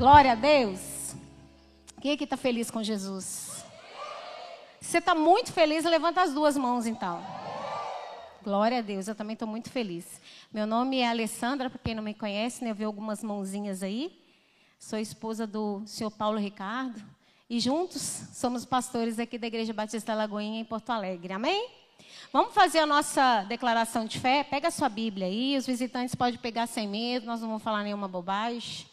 Glória a Deus. Quem aqui está feliz com Jesus? Você está muito feliz? Levanta as duas mãos então. Glória a Deus, eu também estou muito feliz. Meu nome é Alessandra, para quem não me conhece, né, eu vi algumas mãozinhas aí. Sou esposa do senhor Paulo Ricardo. E juntos somos pastores aqui da Igreja Batista Lagoinha, em Porto Alegre. Amém? Vamos fazer a nossa declaração de fé? Pega a sua Bíblia aí, os visitantes podem pegar sem medo, nós não vamos falar nenhuma bobagem.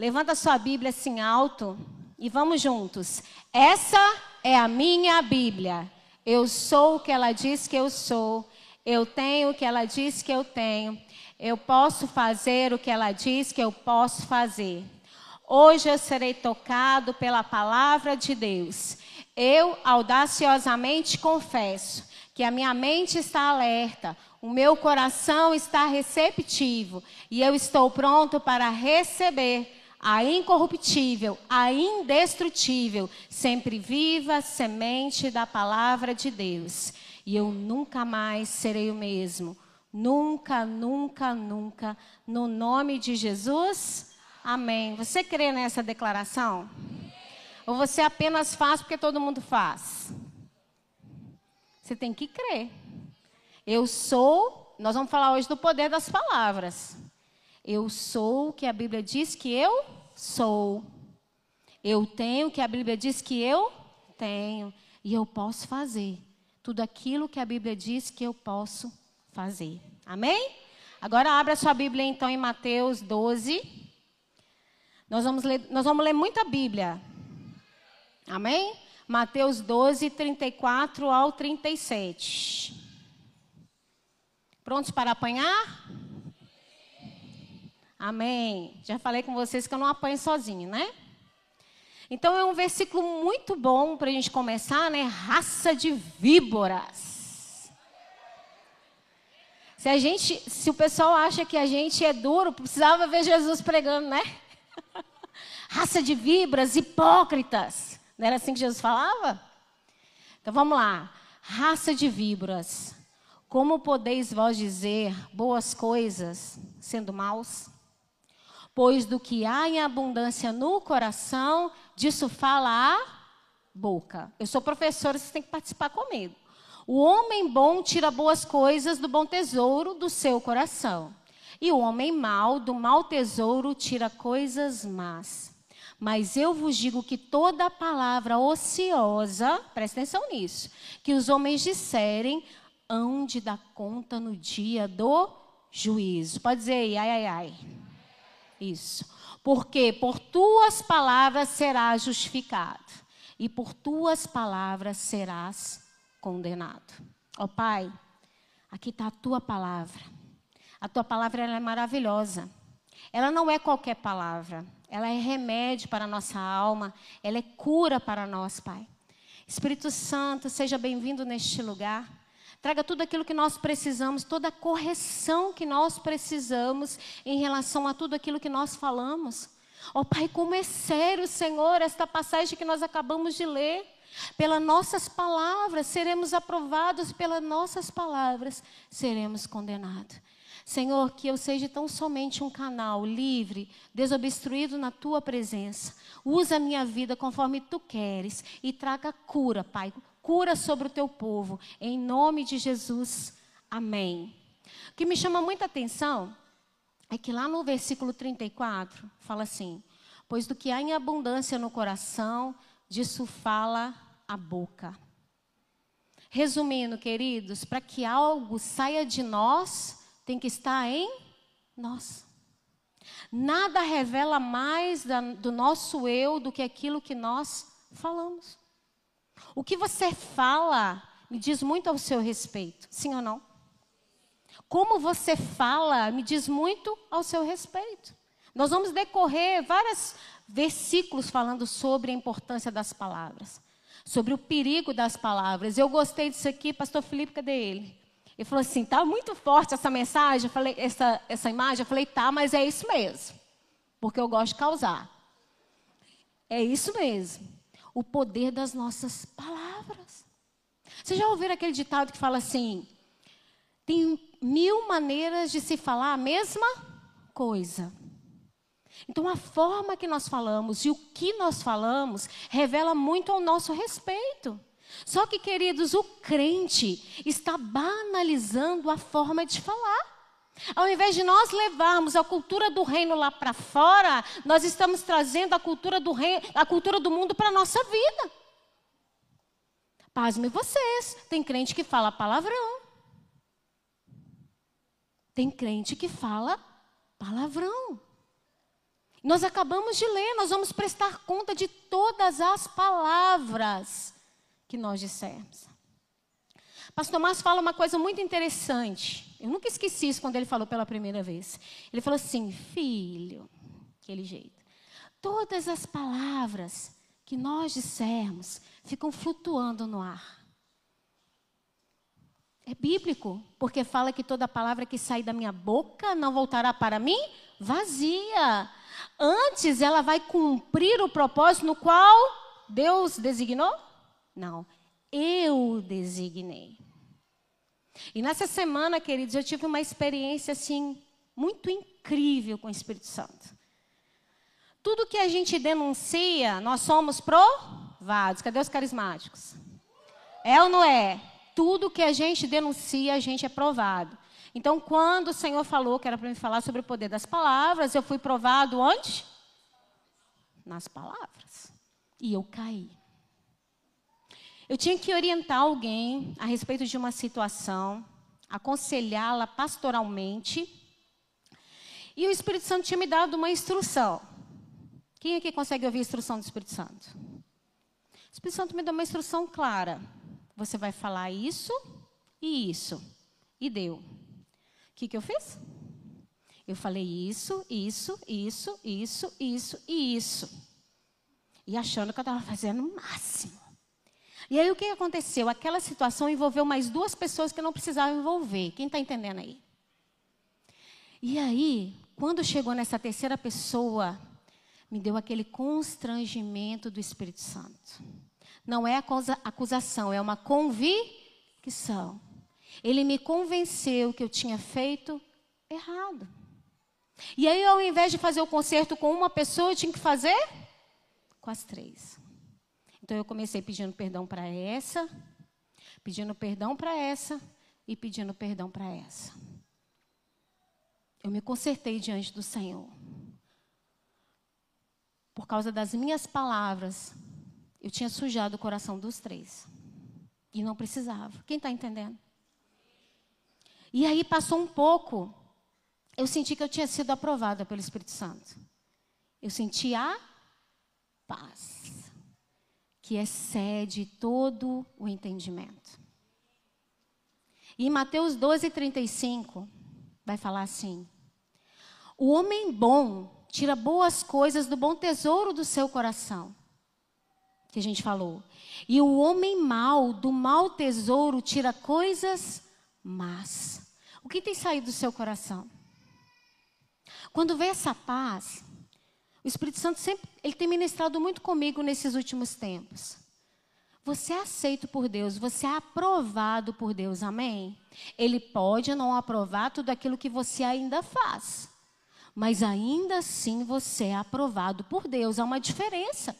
Levanta sua Bíblia assim alto e vamos juntos. Essa é a minha Bíblia. Eu sou o que ela diz que eu sou. Eu tenho o que ela diz que eu tenho. Eu posso fazer o que ela diz que eu posso fazer. Hoje eu serei tocado pela palavra de Deus. Eu audaciosamente confesso que a minha mente está alerta, o meu coração está receptivo e eu estou pronto para receber a incorruptível, a indestrutível, sempre viva semente da palavra de Deus. E eu nunca mais serei o mesmo. Nunca, nunca, nunca. No nome de Jesus. Amém. Você crê nessa declaração? Ou você apenas faz porque todo mundo faz? Você tem que crer. Eu sou, nós vamos falar hoje do poder das palavras. Eu sou o que a Bíblia diz que eu sou. Eu tenho o que a Bíblia diz que eu tenho. E eu posso fazer tudo aquilo que a Bíblia diz que eu posso fazer. Amém? Agora abra sua Bíblia então em Mateus 12. Nós vamos ler, nós vamos ler muita Bíblia. Amém? Mateus 12, 34 ao 37. Prontos para apanhar? Amém. Já falei com vocês que eu não apanho sozinho, né? Então é um versículo muito bom para a gente começar, né? Raça de víboras. Se a gente, se o pessoal acha que a gente é duro, precisava ver Jesus pregando, né? Raça de víboras, hipócritas. Não era assim que Jesus falava? Então vamos lá. Raça de víboras, como podeis vós dizer boas coisas sendo maus? Pois do que há em abundância no coração, disso fala a boca. Eu sou professora, vocês têm que participar comigo. O homem bom tira boas coisas do bom tesouro do seu coração. E o homem mau, do mau tesouro, tira coisas más. Mas eu vos digo que toda palavra ociosa, presta atenção nisso, que os homens disserem, hão de dar conta no dia do juízo. Pode dizer aí, ai, ai, ai. Isso. Porque por tuas palavras serás justificado, e por tuas palavras serás condenado. Ó oh, Pai, aqui está a tua palavra. A tua palavra é maravilhosa. Ela não é qualquer palavra ela é remédio para a nossa alma, ela é cura para nós, Pai. Espírito Santo, seja bem-vindo neste lugar. Traga tudo aquilo que nós precisamos, toda a correção que nós precisamos em relação a tudo aquilo que nós falamos. Ó oh, Pai, como é sério, Senhor, esta passagem que nós acabamos de ler. Pelas nossas palavras seremos aprovados, pelas nossas palavras seremos condenados. Senhor, que eu seja tão somente um canal livre, desobstruído na tua presença. Usa a minha vida conforme tu queres e traga cura, Pai. Cura sobre o teu povo. Em nome de Jesus. Amém. O que me chama muita atenção é que lá no versículo 34 fala assim: Pois do que há em abundância no coração, disso fala a boca. Resumindo, queridos, para que algo saia de nós, tem que estar em nós. Nada revela mais da, do nosso eu do que aquilo que nós falamos. O que você fala me diz muito ao seu respeito, sim ou não? Como você fala me diz muito ao seu respeito. Nós vamos decorrer vários versículos falando sobre a importância das palavras, sobre o perigo das palavras. Eu gostei disso aqui, pastor Felipe, cadê ele? Ele falou assim: tá muito forte essa mensagem, eu falei, essa, essa imagem. Eu falei: tá, mas é isso mesmo. Porque eu gosto de causar. É isso mesmo. O poder das nossas palavras. Você já ouviu aquele ditado que fala assim: tem mil maneiras de se falar a mesma coisa. Então, a forma que nós falamos e o que nós falamos revela muito ao nosso respeito. Só que, queridos, o crente está banalizando a forma de falar. Ao invés de nós levarmos a cultura do reino lá para fora, nós estamos trazendo a cultura do reino, a cultura do mundo para a nossa vida. Pasme vocês, tem crente que fala palavrão. Tem crente que fala palavrão. Nós acabamos de ler, nós vamos prestar conta de todas as palavras que nós dissemos. Pastor Márcio fala uma coisa muito interessante. Eu nunca esqueci isso quando ele falou pela primeira vez. Ele falou assim: Filho, aquele jeito. Todas as palavras que nós dissermos ficam flutuando no ar. É bíblico, porque fala que toda palavra que sai da minha boca não voltará para mim vazia. Antes ela vai cumprir o propósito no qual Deus designou? Não, eu designei. E nessa semana, queridos, eu tive uma experiência assim muito incrível com o Espírito Santo. Tudo que a gente denuncia, nós somos provados. Cadê os carismáticos? É ou não é? Tudo que a gente denuncia, a gente é provado. Então, quando o Senhor falou que era para me falar sobre o poder das palavras, eu fui provado onde? Nas palavras. E eu caí. Eu tinha que orientar alguém a respeito de uma situação, aconselhá-la pastoralmente. E o Espírito Santo tinha me dado uma instrução. Quem aqui consegue ouvir a instrução do Espírito Santo? O Espírito Santo me deu uma instrução clara. Você vai falar isso e isso. E deu. O que, que eu fiz? Eu falei isso, isso, isso, isso, isso e isso. E achando que eu estava fazendo o máximo. E aí o que aconteceu? Aquela situação envolveu mais duas pessoas que não precisavam envolver. Quem está entendendo aí? E aí, quando chegou nessa terceira pessoa, me deu aquele constrangimento do Espírito Santo. Não é acusação, é uma convicção. Ele me convenceu que eu tinha feito errado. E aí, ao invés de fazer o conserto com uma pessoa, eu tinha que fazer com as três. Então eu comecei pedindo perdão para essa, pedindo perdão para essa e pedindo perdão para essa. Eu me consertei diante do Senhor. Por causa das minhas palavras, eu tinha sujado o coração dos três. E não precisava. Quem está entendendo? E aí passou um pouco. Eu senti que eu tinha sido aprovada pelo Espírito Santo. Eu senti a paz que excede todo o entendimento. E em Mateus 12, 35, vai falar assim: O homem bom tira boas coisas do bom tesouro do seu coração. Que a gente falou. E o homem mau do mau tesouro tira coisas más. O que tem saído do seu coração? Quando vê essa paz, o Espírito Santo sempre ele tem ministrado muito comigo nesses últimos tempos. Você é aceito por Deus, você é aprovado por Deus, amém? Ele pode não aprovar tudo aquilo que você ainda faz, mas ainda assim você é aprovado por Deus, há uma diferença.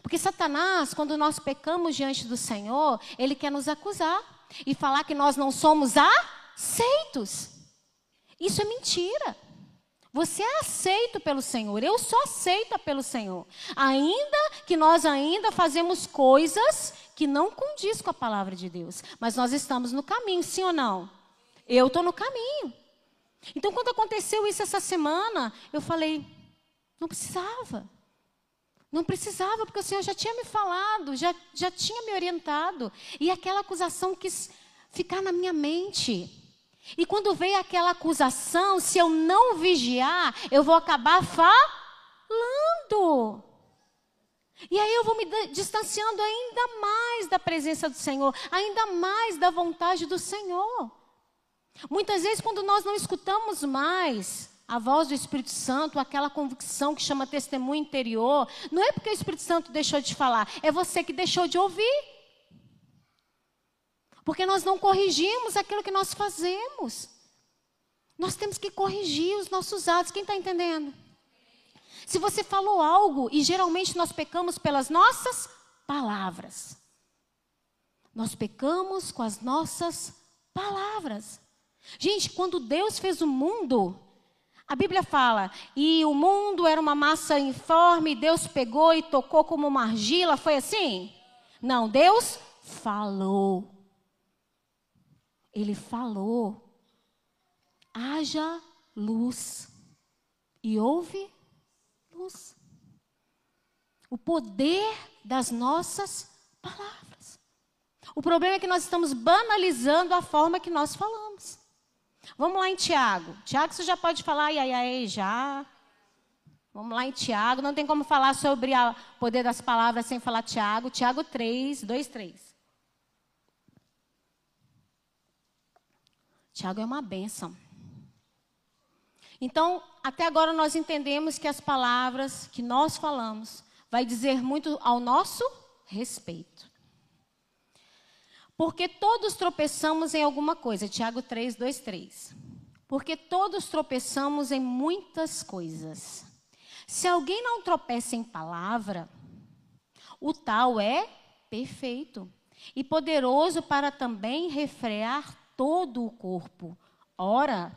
Porque Satanás, quando nós pecamos diante do Senhor, ele quer nos acusar e falar que nós não somos aceitos. Isso é mentira. Você é aceito pelo Senhor. Eu sou aceita pelo Senhor. Ainda que nós ainda fazemos coisas que não condiz com a palavra de Deus, mas nós estamos no caminho, sim ou não? Eu estou no caminho. Então, quando aconteceu isso essa semana, eu falei, não precisava. Não precisava, porque o Senhor já tinha me falado, já, já tinha me orientado. E aquela acusação quis ficar na minha mente. E quando vem aquela acusação, se eu não vigiar, eu vou acabar falando. E aí eu vou me distanciando ainda mais da presença do Senhor, ainda mais da vontade do Senhor. Muitas vezes, quando nós não escutamos mais a voz do Espírito Santo, aquela convicção que chama testemunho interior, não é porque o Espírito Santo deixou de falar, é você que deixou de ouvir. Porque nós não corrigimos aquilo que nós fazemos. Nós temos que corrigir os nossos atos. Quem está entendendo? Se você falou algo, e geralmente nós pecamos pelas nossas palavras. Nós pecamos com as nossas palavras. Gente, quando Deus fez o mundo, a Bíblia fala, e o mundo era uma massa informe, Deus pegou e tocou como uma argila, foi assim? Não, Deus falou. Ele falou. Haja luz. E houve luz. O poder das nossas palavras. O problema é que nós estamos banalizando a forma que nós falamos. Vamos lá em Tiago. Tiago, você já pode falar, ai, ai, ai, já. Vamos lá em Tiago. Não tem como falar sobre o poder das palavras sem falar Tiago. Tiago 3, 2, 3. Tiago é uma bênção. Então, até agora nós entendemos que as palavras que nós falamos vai dizer muito ao nosso respeito. Porque todos tropeçamos em alguma coisa. Tiago 3, 2, 3. Porque todos tropeçamos em muitas coisas. Se alguém não tropeça em palavra, o tal é perfeito e poderoso para também refrear todo o corpo. Ora,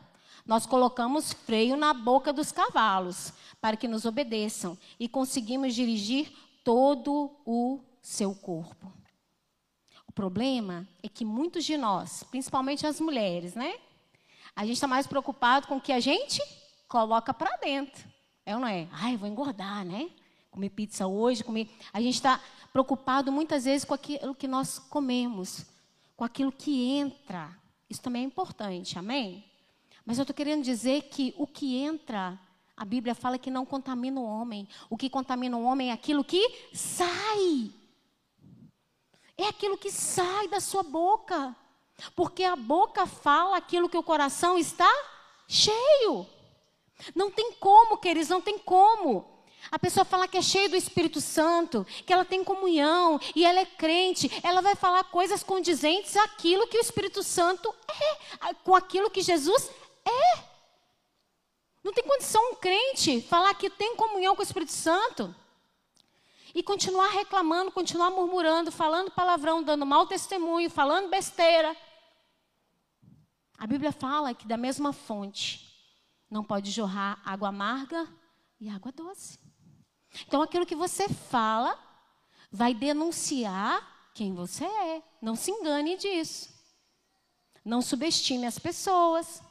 nós colocamos freio na boca dos cavalos para que nos obedeçam e conseguimos dirigir todo o seu corpo. O problema é que muitos de nós, principalmente as mulheres, né? A gente está mais preocupado com o que a gente coloca para dentro. É ou não é? Ai, vou engordar, né? Comer pizza hoje, comer. A gente está preocupado muitas vezes com aquilo que nós comemos, com aquilo que entra. Isso também é importante, amém? Mas eu estou querendo dizer que o que entra, a Bíblia fala que não contamina o homem. O que contamina o homem é aquilo que sai. É aquilo que sai da sua boca. Porque a boca fala aquilo que o coração está cheio. Não tem como, queridos, não tem como. A pessoa fala que é cheia do Espírito Santo, que ela tem comunhão e ela é crente, ela vai falar coisas condizentes àquilo que o Espírito Santo é, com aquilo que Jesus é. Não tem condição um crente falar que tem comunhão com o Espírito Santo e continuar reclamando, continuar murmurando, falando palavrão, dando mau testemunho, falando besteira. A Bíblia fala que da mesma fonte não pode jorrar água amarga e água doce. Então aquilo que você fala vai denunciar quem você é. Não se engane disso. Não subestime as pessoas.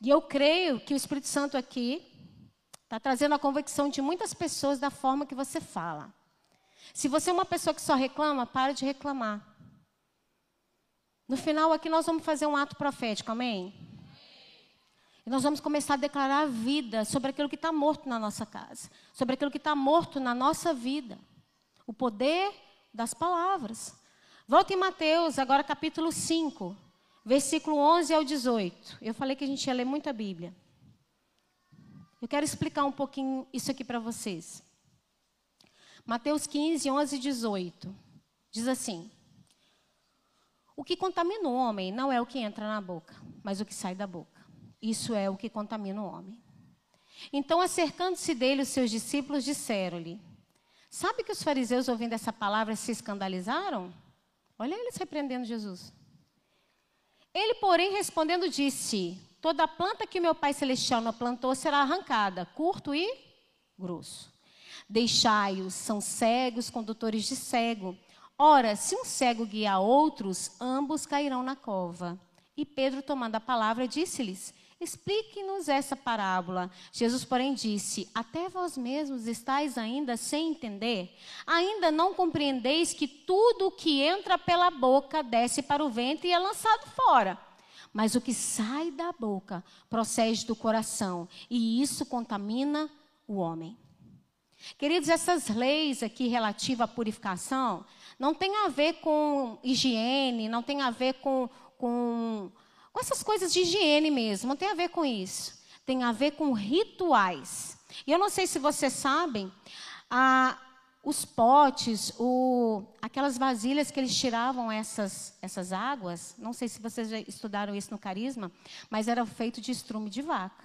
E eu creio que o Espírito Santo aqui está trazendo a convicção de muitas pessoas da forma que você fala. Se você é uma pessoa que só reclama, para de reclamar. No final aqui nós vamos fazer um ato profético, amém? E nós vamos começar a declarar a vida sobre aquilo que está morto na nossa casa, sobre aquilo que está morto na nossa vida. O poder das palavras. Volta em Mateus, agora capítulo 5 versículo 11 ao 18. Eu falei que a gente ia ler muita Bíblia. Eu quero explicar um pouquinho isso aqui para vocês. Mateus 15, 11 e 18. Diz assim: O que contamina o homem não é o que entra na boca, mas o que sai da boca. Isso é o que contamina o homem. Então, acercando-se dele, os seus discípulos disseram-lhe: Sabe que os fariseus, ouvindo essa palavra, se escandalizaram? Olha eles repreendendo Jesus. Ele, porém, respondendo, disse: Toda planta que meu Pai Celestial não plantou será arrancada, curto e grosso. Deixai-os, são cegos, condutores de cego. Ora, se um cego guiar outros, ambos cairão na cova. E Pedro, tomando a palavra, disse-lhes: Explique-nos essa parábola. Jesus, porém, disse: Até vós mesmos estáis ainda sem entender? Ainda não compreendeis que tudo o que entra pela boca desce para o ventre e é lançado fora. Mas o que sai da boca procede do coração, e isso contamina o homem. Queridos, essas leis aqui relativas à purificação não tem a ver com higiene, não tem a ver com, com com essas coisas de higiene mesmo, não tem a ver com isso. Tem a ver com rituais. E eu não sei se vocês sabem, os potes, o, aquelas vasilhas que eles tiravam essas, essas águas, não sei se vocês já estudaram isso no carisma, mas era feito de estrume de vaca.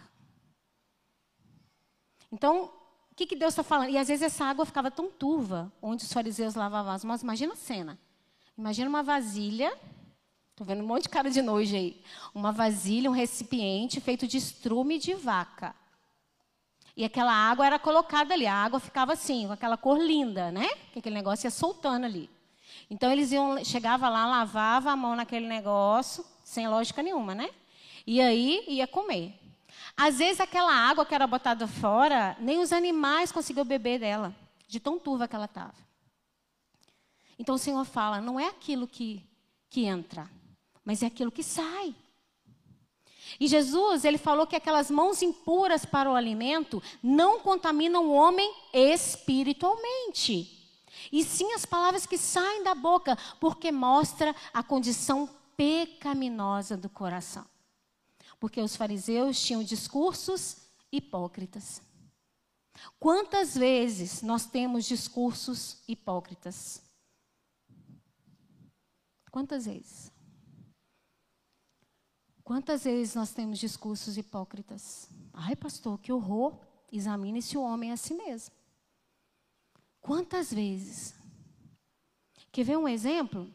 Então, o que, que Deus está falando? E às vezes essa água ficava tão turva, onde os fariseus lavavam as mãos. Imagina a cena. Imagina uma vasilha. Estou vendo um monte de cara de nojo aí. Uma vasilha, um recipiente feito de estrume de vaca. E aquela água era colocada ali. A água ficava assim, com aquela cor linda, né? Que aquele negócio ia soltando ali. Então eles iam, chegava lá, lavava a mão naquele negócio, sem lógica nenhuma, né? E aí ia comer. Às vezes aquela água que era botada fora, nem os animais conseguiam beber dela, de tão turva que ela estava. Então o Senhor fala, não é aquilo que, que entra, mas é aquilo que sai. E Jesus, ele falou que aquelas mãos impuras para o alimento não contaminam o homem espiritualmente. E sim as palavras que saem da boca, porque mostra a condição pecaminosa do coração porque os fariseus tinham discursos hipócritas. Quantas vezes nós temos discursos hipócritas? Quantas vezes? Quantas vezes nós temos discursos hipócritas? Ai, pastor, que horror! Examine se o homem é assim mesmo. Quantas vezes? Quer ver um exemplo?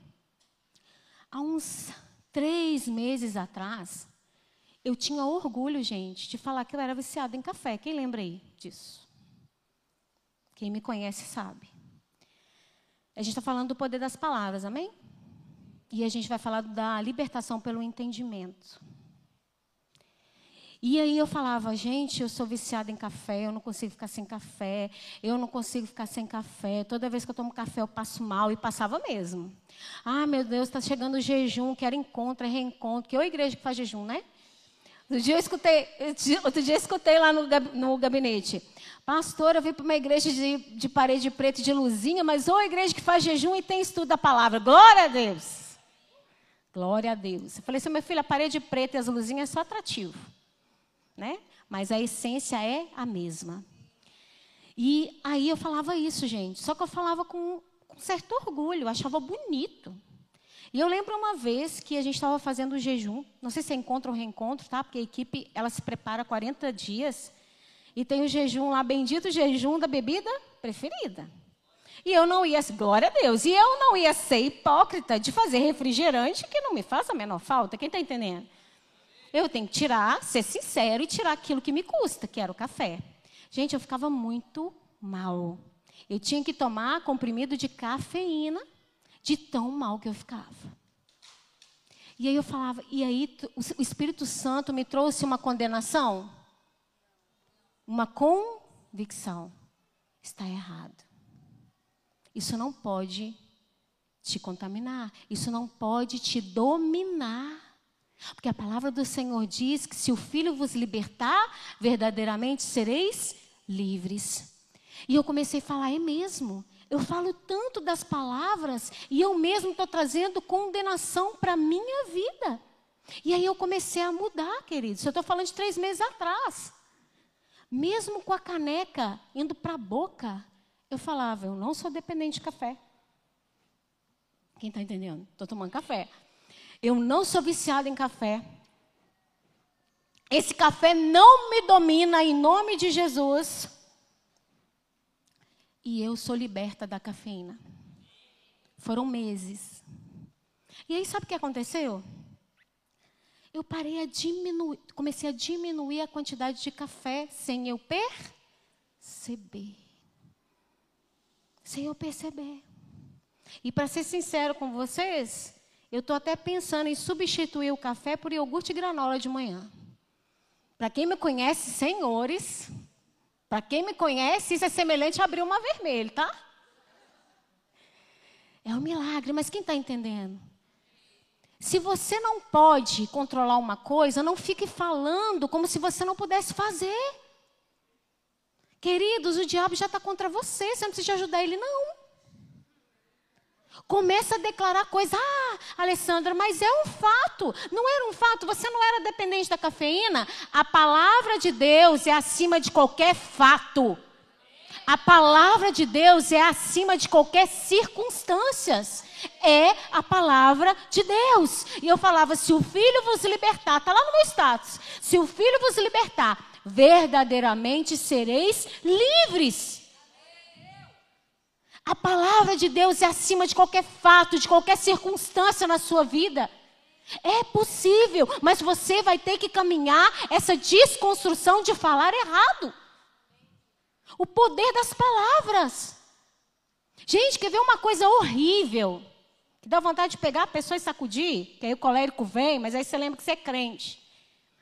Há uns três meses atrás, eu tinha orgulho, gente, de falar que eu era viciada em café. Quem lembra aí disso? Quem me conhece sabe. A gente está falando do poder das palavras, amém? E a gente vai falar da libertação pelo entendimento. E aí eu falava, gente, eu sou viciada em café, eu não consigo ficar sem café, eu não consigo ficar sem café. Toda vez que eu tomo café eu passo mal e passava mesmo. Ah, meu Deus, está chegando o jejum, quero encontro, é reencontro. Que é a igreja que faz jejum, né? Outro dia eu escutei, outro dia escutei lá no, no gabinete. Pastor, eu vim para uma igreja de, de parede preta de luzinha, mas ou igreja que faz jejum e tem estudo da palavra. Glória a Deus. Glória a Deus. Eu falei assim, meu filho, a parede preta e as luzinhas é só atrativo. Né? Mas a essência é a mesma. E aí eu falava isso, gente. Só que eu falava com, com certo orgulho, eu achava bonito. E eu lembro uma vez que a gente estava fazendo o jejum, não sei se é encontro ou reencontro, tá? Porque a equipe, ela se prepara 40 dias e tem o jejum lá, bendito jejum da bebida preferida. E eu não ia, glória a Deus, e eu não ia ser hipócrita de fazer refrigerante que não me faz a menor falta. Quem está entendendo? Eu tenho que tirar, ser sincero e tirar aquilo que me custa, que era o café. Gente, eu ficava muito mal. Eu tinha que tomar comprimido de cafeína de tão mal que eu ficava. E aí eu falava, e aí o Espírito Santo me trouxe uma condenação? Uma convicção. Está errado. Isso não pode te contaminar. Isso não pode te dominar. Porque a palavra do Senhor diz que se o Filho vos libertar, verdadeiramente sereis livres. E eu comecei a falar, é mesmo. Eu falo tanto das palavras e eu mesmo estou trazendo condenação para a minha vida. E aí eu comecei a mudar, queridos. Eu estou falando de três meses atrás. Mesmo com a caneca indo para a boca, eu falava, eu não sou dependente de café. Quem está entendendo? Estou tomando café. Eu não sou viciada em café. Esse café não me domina em nome de Jesus e eu sou liberta da cafeína. Foram meses. E aí, sabe o que aconteceu? Eu parei a diminuir, comecei a diminuir a quantidade de café sem eu perceber. Sem eu perceber. E para ser sincero com vocês, eu estou até pensando em substituir o café por iogurte e granola de manhã. Para quem me conhece, senhores, para quem me conhece, isso é semelhante a abrir uma vermelha, tá? É um milagre, mas quem está entendendo? Se você não pode controlar uma coisa, não fique falando como se você não pudesse fazer. Queridos, o diabo já está contra você, você não precisa ajudar ele, não. Começa a declarar coisas. Ah, Alessandra, mas é um fato. Não era um fato, você não era dependente da cafeína. A palavra de Deus é acima de qualquer fato. A palavra de Deus é acima de qualquer circunstâncias. É a palavra de Deus. E eu falava: se o filho vos libertar, está lá no meu status. Se o filho vos libertar, verdadeiramente sereis livres. A palavra de Deus é acima de qualquer fato, de qualquer circunstância na sua vida. É possível, mas você vai ter que caminhar essa desconstrução de falar errado. O poder das palavras. Gente, quer ver uma coisa horrível? Que dá vontade de pegar a pessoa e sacudir, que aí o colérico vem, mas aí você lembra que você é crente.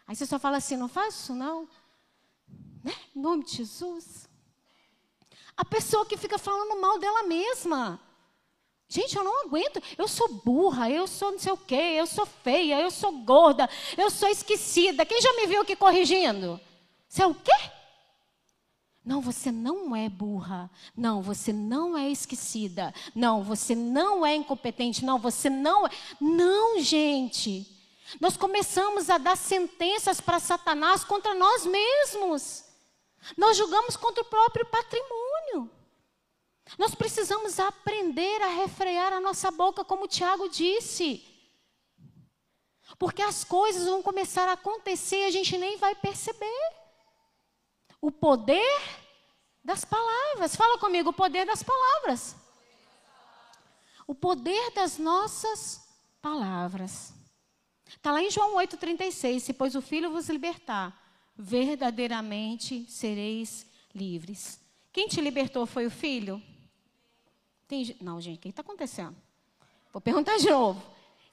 Aí você só fala assim: não faz isso não. Né? Em nome de Jesus. A pessoa que fica falando mal dela mesma. Gente, eu não aguento. Eu sou burra, eu sou não sei o quê, eu sou feia, eu sou gorda, eu sou esquecida. Quem já me viu aqui corrigindo? Você é o quê? Não, você não é burra. Não, você não é esquecida. Não, você não é incompetente. Não, você não é. Não, gente. Nós começamos a dar sentenças para Satanás contra nós mesmos. Nós julgamos contra o próprio patrimônio. Nós precisamos aprender a refrear a nossa boca, como o Tiago disse. Porque as coisas vão começar a acontecer e a gente nem vai perceber. O poder das palavras. Fala comigo, o poder das palavras. O poder das nossas palavras. Está lá em João 8,36. Se, pois, o Filho vos libertar, verdadeiramente sereis livres. Quem te libertou foi o Filho? Tem, não, gente, o que está acontecendo? Vou perguntar de novo.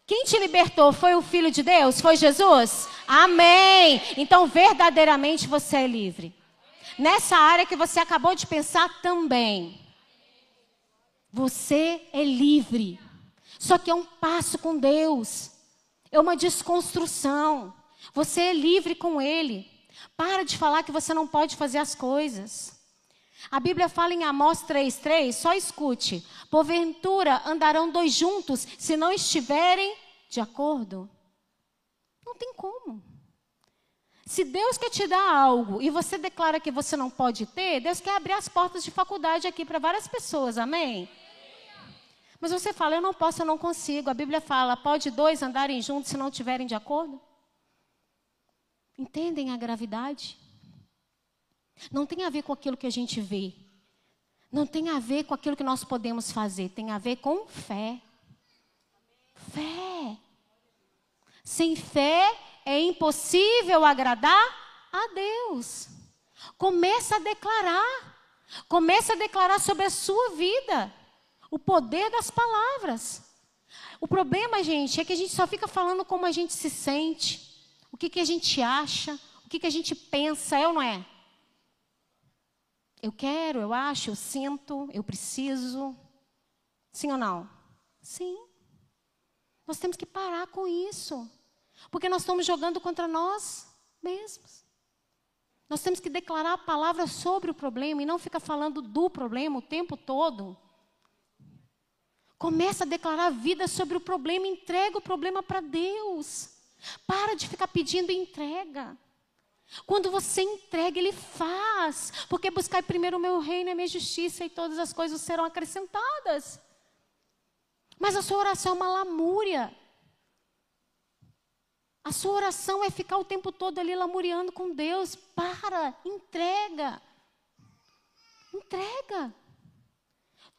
Quem te libertou foi o Filho de Deus? Foi Jesus? Amém. Então, verdadeiramente você é livre. Nessa área que você acabou de pensar também. Você é livre. Só que é um passo com Deus. É uma desconstrução. Você é livre com Ele. Para de falar que você não pode fazer as coisas. A Bíblia fala em Amós 3,3, só escute. Porventura andarão dois juntos se não estiverem de acordo? Não tem como. Se Deus quer te dar algo e você declara que você não pode ter, Deus quer abrir as portas de faculdade aqui para várias pessoas, amém? Mas você fala, eu não posso, eu não consigo. A Bíblia fala, pode dois andarem juntos se não estiverem de acordo? Entendem a gravidade? Não tem a ver com aquilo que a gente vê. Não tem a ver com aquilo que nós podemos fazer. Tem a ver com fé. Fé. Sem fé é impossível agradar a Deus. Começa a declarar. Começa a declarar sobre a sua vida o poder das palavras. O problema, gente, é que a gente só fica falando como a gente se sente, o que, que a gente acha, o que, que a gente pensa, é ou não é? Eu quero, eu acho, eu sinto, eu preciso. Sim ou não? Sim. Nós temos que parar com isso. Porque nós estamos jogando contra nós mesmos. Nós temos que declarar a palavra sobre o problema e não ficar falando do problema o tempo todo. Começa a declarar a vida sobre o problema, entrega o problema para Deus. Para de ficar pedindo entrega. Quando você entrega, Ele faz. Porque buscar primeiro o meu reino e a minha justiça e todas as coisas serão acrescentadas. Mas a sua oração é uma lamúria. A sua oração é ficar o tempo todo ali lamuriando com Deus. Para, entrega. Entrega.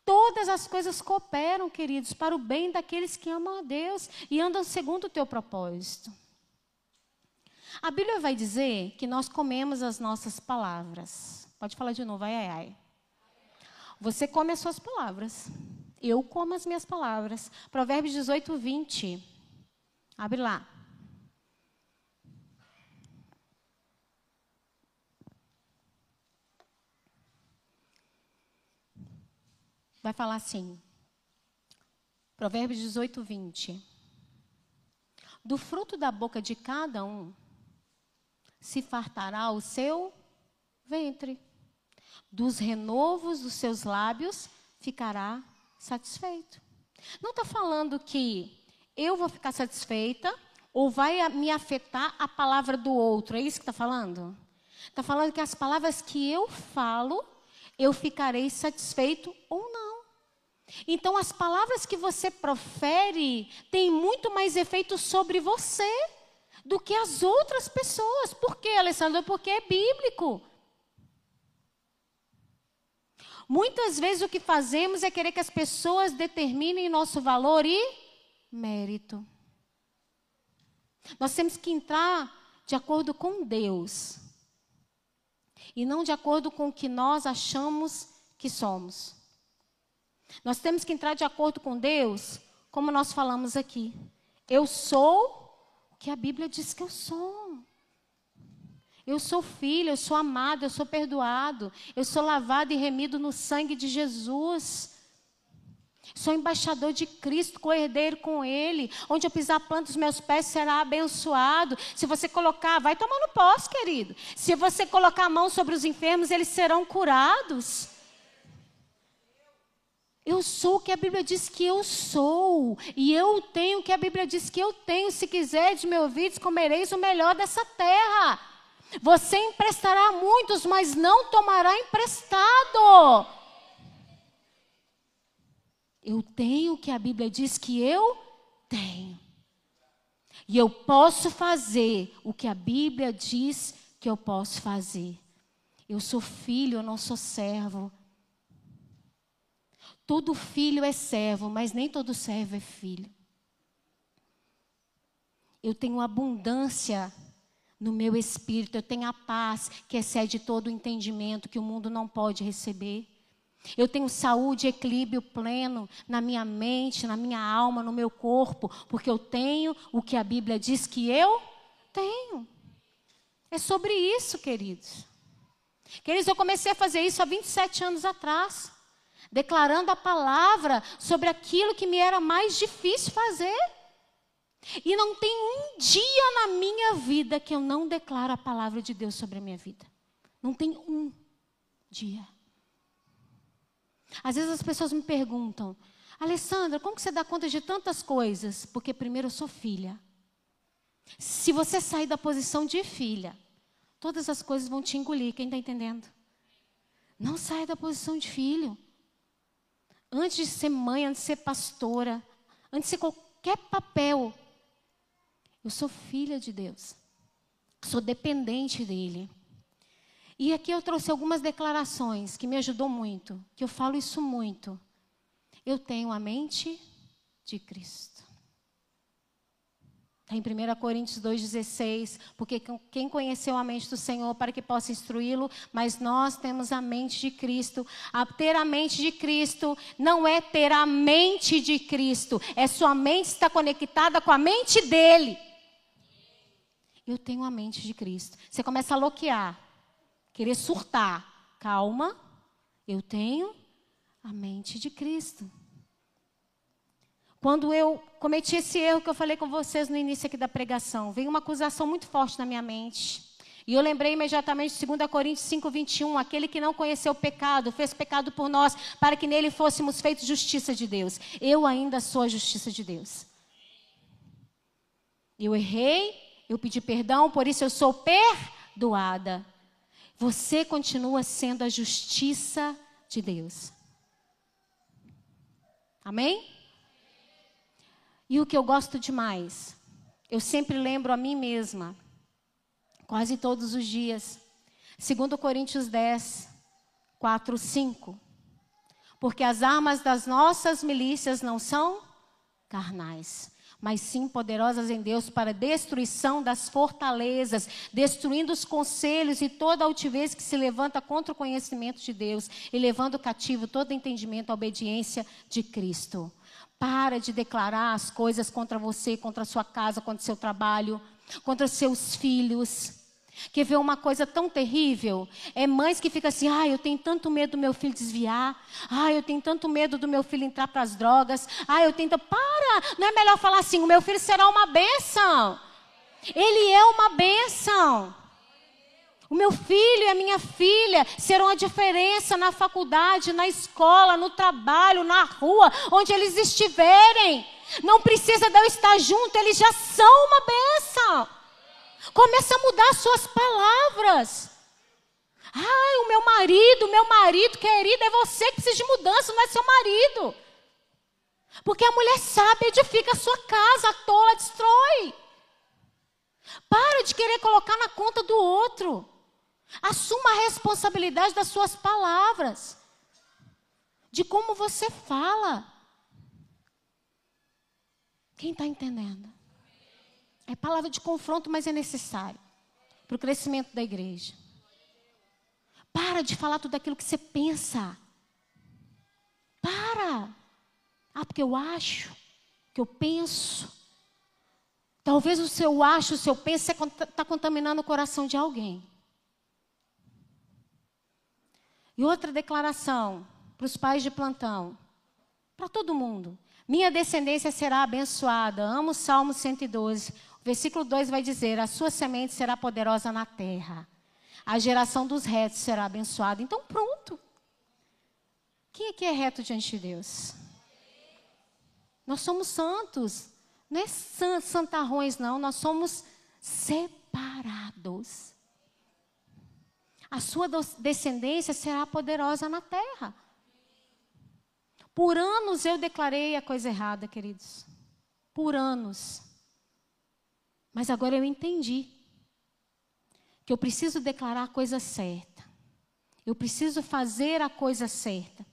Todas as coisas cooperam, queridos, para o bem daqueles que amam a Deus e andam segundo o teu propósito. A Bíblia vai dizer que nós comemos as nossas palavras. Pode falar de novo, ai, ai, ai. Você come as suas palavras. Eu como as minhas palavras. Provérbios 18, 20. Abre lá. Vai falar assim. Provérbios 18, 20. Do fruto da boca de cada um se fartará o seu ventre. Dos renovos dos seus lábios ficará satisfeito. Não está falando que eu vou ficar satisfeita ou vai me afetar a palavra do outro. É isso que está falando? Está falando que as palavras que eu falo, eu ficarei satisfeito ou não. Então, as palavras que você profere têm muito mais efeito sobre você do que as outras pessoas. Por quê, Alessandra? Porque é bíblico. Muitas vezes o que fazemos é querer que as pessoas determinem nosso valor e mérito. Nós temos que entrar de acordo com Deus e não de acordo com o que nós achamos que somos. Nós temos que entrar de acordo com Deus, como nós falamos aqui. Eu sou o que a Bíblia diz que eu sou. Eu sou filho, eu sou amado, eu sou perdoado, eu sou lavado e remido no sangue de Jesus. Sou embaixador de Cristo, co-herdeiro com Ele. Onde eu pisar a planta meus pés será abençoado. Se você colocar, vai tomando posse, querido. Se você colocar a mão sobre os enfermos, eles serão curados. Eu sou o que a Bíblia diz que eu sou. E eu tenho o que a Bíblia diz que eu tenho. Se quiseres me ouvir, comereis o melhor dessa terra. Você emprestará a muitos, mas não tomará emprestado. Eu tenho o que a Bíblia diz que eu tenho. E eu posso fazer o que a Bíblia diz que eu posso fazer. Eu sou filho, eu não sou servo. Todo filho é servo, mas nem todo servo é filho. Eu tenho abundância no meu espírito, eu tenho a paz que excede todo o entendimento que o mundo não pode receber. Eu tenho saúde e equilíbrio pleno na minha mente, na minha alma, no meu corpo, porque eu tenho o que a Bíblia diz que eu tenho. É sobre isso, queridos. Queridos, eu comecei a fazer isso há 27 anos atrás declarando a palavra sobre aquilo que me era mais difícil fazer. E não tem um dia na minha vida que eu não declaro a palavra de Deus sobre a minha vida. Não tem um dia. Às vezes as pessoas me perguntam, Alessandra, como que você dá conta de tantas coisas? Porque primeiro eu sou filha. Se você sair da posição de filha, todas as coisas vão te engolir. Quem está entendendo? Não saia da posição de filho antes de ser mãe, antes de ser pastora, antes de ser qualquer papel, eu sou filha de Deus. Sou dependente dele. E aqui eu trouxe algumas declarações que me ajudou muito, que eu falo isso muito. Eu tenho a mente de Cristo. Está em 1 Coríntios 2,16, porque quem conheceu a mente do Senhor para que possa instruí-lo, mas nós temos a mente de Cristo. A ter a mente de Cristo não é ter a mente de Cristo, é sua mente estar conectada com a mente dele. Eu tenho a mente de Cristo. Você começa a loquear, querer surtar. Calma, eu tenho a mente de Cristo. Quando eu cometi esse erro que eu falei com vocês no início aqui da pregação, veio uma acusação muito forte na minha mente. E eu lembrei imediatamente de 2 Coríntios 5, 21, aquele que não conheceu o pecado, fez pecado por nós, para que nele fôssemos feitos justiça de Deus. Eu ainda sou a justiça de Deus. Eu errei, eu pedi perdão, por isso eu sou perdoada. Você continua sendo a justiça de Deus. Amém? E o que eu gosto demais, eu sempre lembro a mim mesma, quase todos os dias. 2 Coríntios 10, 4, 5. Porque as armas das nossas milícias não são carnais, mas sim poderosas em Deus para destruição das fortalezas, destruindo os conselhos e toda altivez que se levanta contra o conhecimento de Deus e levando cativo todo entendimento à obediência de Cristo. Para de declarar as coisas contra você, contra a sua casa, contra o seu trabalho, contra os seus filhos. Quer ver uma coisa tão terrível? É mães que ficam assim: ah, eu tenho tanto medo do meu filho desviar. Ah, eu tenho tanto medo do meu filho entrar para as drogas. Ah, eu tenho. Para! Não é melhor falar assim: o meu filho será uma bênção. Ele é uma bênção. O meu filho e a minha filha serão a diferença na faculdade, na escola, no trabalho, na rua, onde eles estiverem. Não precisa de eu estar junto, eles já são uma bênção. Começa a mudar suas palavras. Ai, o meu marido, meu marido querido, é você que precisa de mudança, não é seu marido. Porque a mulher sábia edifica a sua casa, a tola destrói. Para de querer colocar na conta do outro. Assuma a responsabilidade das suas palavras, de como você fala. Quem está entendendo? É palavra de confronto, mas é necessário para o crescimento da igreja. Para de falar tudo aquilo que você pensa. Para. Ah, porque eu acho, que eu penso. Talvez o seu acho, o seu penso, está contaminando o coração de alguém. E outra declaração para os pais de plantão, para todo mundo. Minha descendência será abençoada. Amo o Salmo 112. O versículo 2 vai dizer: A sua semente será poderosa na terra. A geração dos retos será abençoada. Então, pronto. Quem aqui é reto diante de Deus? Nós somos santos. Não é santarrões, não. Nós somos separados. A sua descendência será poderosa na terra. Por anos eu declarei a coisa errada, queridos. Por anos. Mas agora eu entendi que eu preciso declarar a coisa certa. Eu preciso fazer a coisa certa.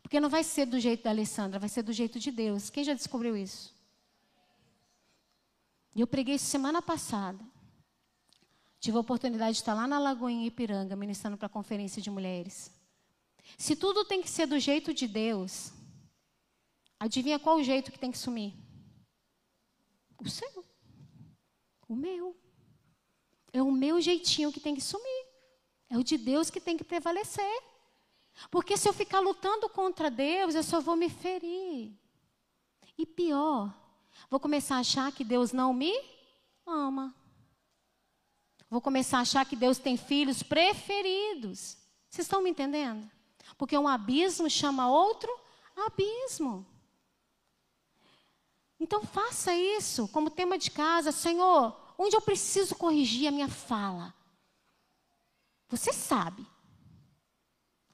Porque não vai ser do jeito da Alessandra, vai ser do jeito de Deus. Quem já descobriu isso? Eu preguei isso semana passada. Tive a oportunidade de estar lá na Lagoinha Ipiranga, ministrando para a conferência de mulheres. Se tudo tem que ser do jeito de Deus, adivinha qual o jeito que tem que sumir? O seu. O meu. É o meu jeitinho que tem que sumir. É o de Deus que tem que prevalecer. Porque se eu ficar lutando contra Deus, eu só vou me ferir. E pior, vou começar a achar que Deus não me ama. Vou começar a achar que Deus tem filhos preferidos. Vocês estão me entendendo? Porque um abismo chama outro abismo. Então faça isso como tema de casa, Senhor, onde eu preciso corrigir a minha fala. Você sabe.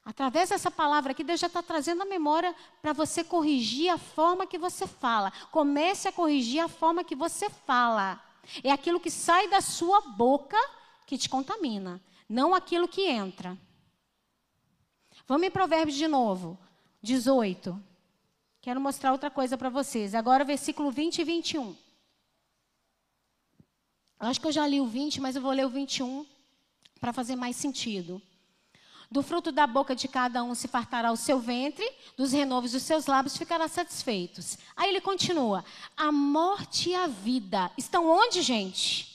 Através dessa palavra aqui, Deus já está trazendo a memória para você corrigir a forma que você fala. Comece a corrigir a forma que você fala. É aquilo que sai da sua boca que te contamina, não aquilo que entra. Vamos em Provérbios de novo, 18. Quero mostrar outra coisa para vocês. Agora, versículo 20 e 21. Acho que eu já li o 20, mas eu vou ler o 21 para fazer mais sentido. Do fruto da boca de cada um se fartará o seu ventre, dos renovos dos seus lábios ficará satisfeitos. Aí ele continua: A morte e a vida estão onde, gente?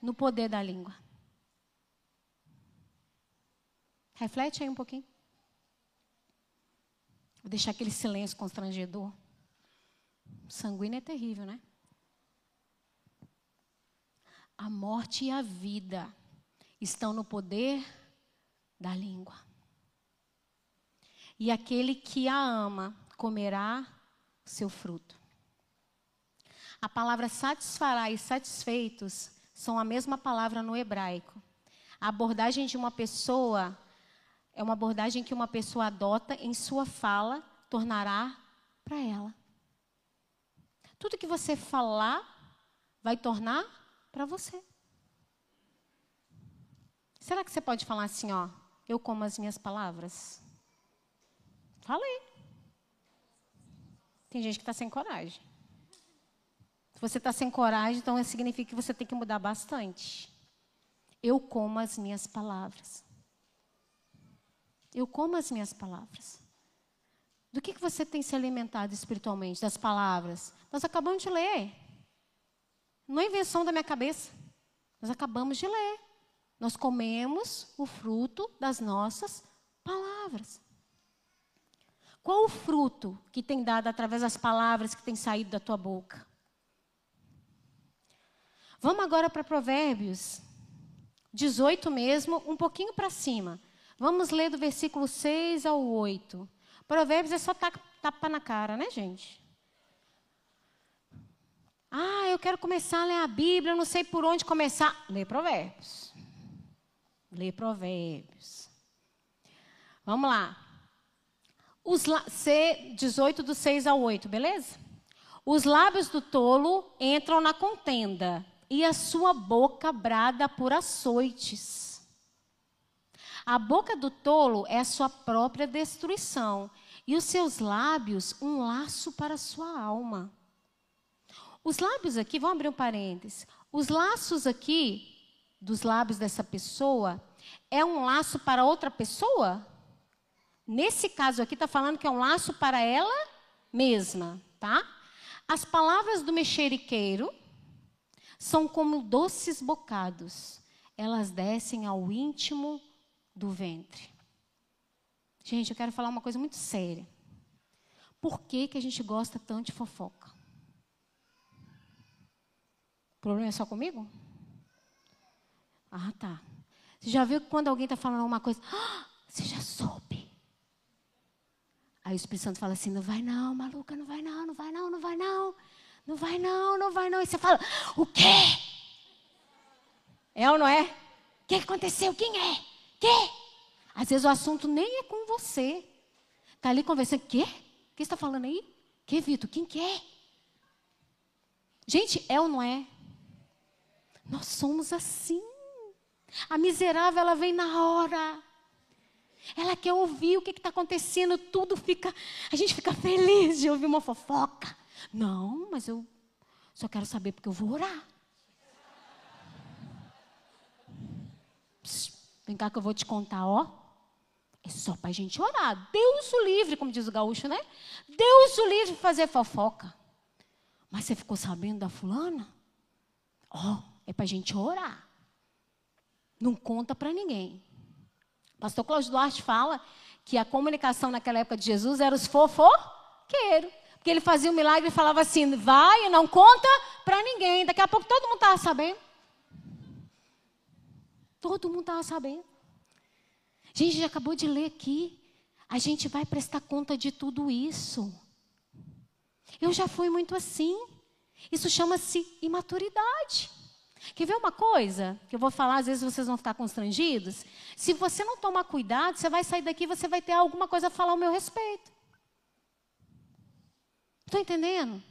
No poder da língua. Reflete aí um pouquinho. Vou deixar aquele silêncio constrangedor. Sanguíneo é terrível, né? A morte e a vida estão no poder da língua. E aquele que a ama comerá seu fruto. A palavra satisfará e satisfeitos são a mesma palavra no hebraico. A abordagem de uma pessoa é uma abordagem que uma pessoa adota em sua fala, tornará para ela. Tudo que você falar vai tornar para você. Será que você pode falar assim, ó, eu como as minhas palavras? Falei. Tem gente que está sem coragem. Se você está sem coragem, então significa que você tem que mudar bastante. Eu como as minhas palavras. Eu como as minhas palavras. Do que, que você tem se alimentado espiritualmente? Das palavras. Nós acabamos de ler. Não é invenção da minha cabeça. Nós acabamos de ler. Nós comemos o fruto das nossas palavras. Qual o fruto que tem dado através das palavras que tem saído da tua boca? Vamos agora para Provérbios 18 mesmo, um pouquinho para cima. Vamos ler do versículo 6 ao 8. Provérbios é só tapa na cara, né, gente? Ah, eu quero começar a ler a Bíblia, eu não sei por onde começar. Lê Provérbios. Lê Provérbios. Vamos lá. Os C 18 do 6 ao 8, beleza? Os lábios do tolo entram na contenda e a sua boca brada por açoites. A boca do tolo é a sua própria destruição, e os seus lábios um laço para a sua alma. Os lábios aqui, vamos abrir um parênteses. Os laços aqui, dos lábios dessa pessoa, é um laço para outra pessoa? Nesse caso aqui, está falando que é um laço para ela mesma, tá? As palavras do mexeriqueiro são como doces bocados. Elas descem ao íntimo do ventre. Gente, eu quero falar uma coisa muito séria. Por que, que a gente gosta tanto de fofoca? O problema é só comigo? Ah, tá. Você já viu que quando alguém está falando alguma coisa, ah, você já soube. Aí o Espírito Santo fala assim: não vai não, maluca, não vai não, não vai não, não vai não. Não vai não, não vai não. E você fala, o quê? É ou não é? O que aconteceu? Quem é? Quê? Às vezes o assunto nem é com você. Está ali conversando, quê? O que está falando aí? Que, Vitor? Quem quer? É? Gente, é ou não é? Nós somos assim. A miserável, ela vem na hora. Ela quer ouvir o que está acontecendo, tudo fica. A gente fica feliz de ouvir uma fofoca. Não, mas eu só quero saber porque eu vou orar. Vem cá que eu vou te contar, ó. É só para a gente orar. Deus o livre, como diz o gaúcho, né? Deus o livre fazer fofoca. Mas você ficou sabendo da fulana? Ó, é para a gente orar. Não conta para ninguém. Pastor Cláudio Duarte fala que a comunicação naquela época de Jesus era os fofoqueiros. Porque ele fazia um milagre e falava assim: vai e não conta para ninguém. Daqui a pouco todo mundo estava sabendo. Todo mundo estava sabendo. A gente já acabou de ler aqui. A gente vai prestar conta de tudo isso. Eu já fui muito assim. Isso chama-se imaturidade. Quer ver uma coisa que eu vou falar, às vezes vocês vão ficar constrangidos? Se você não tomar cuidado, você vai sair daqui e você vai ter alguma coisa a falar ao meu respeito. Estão entendendo?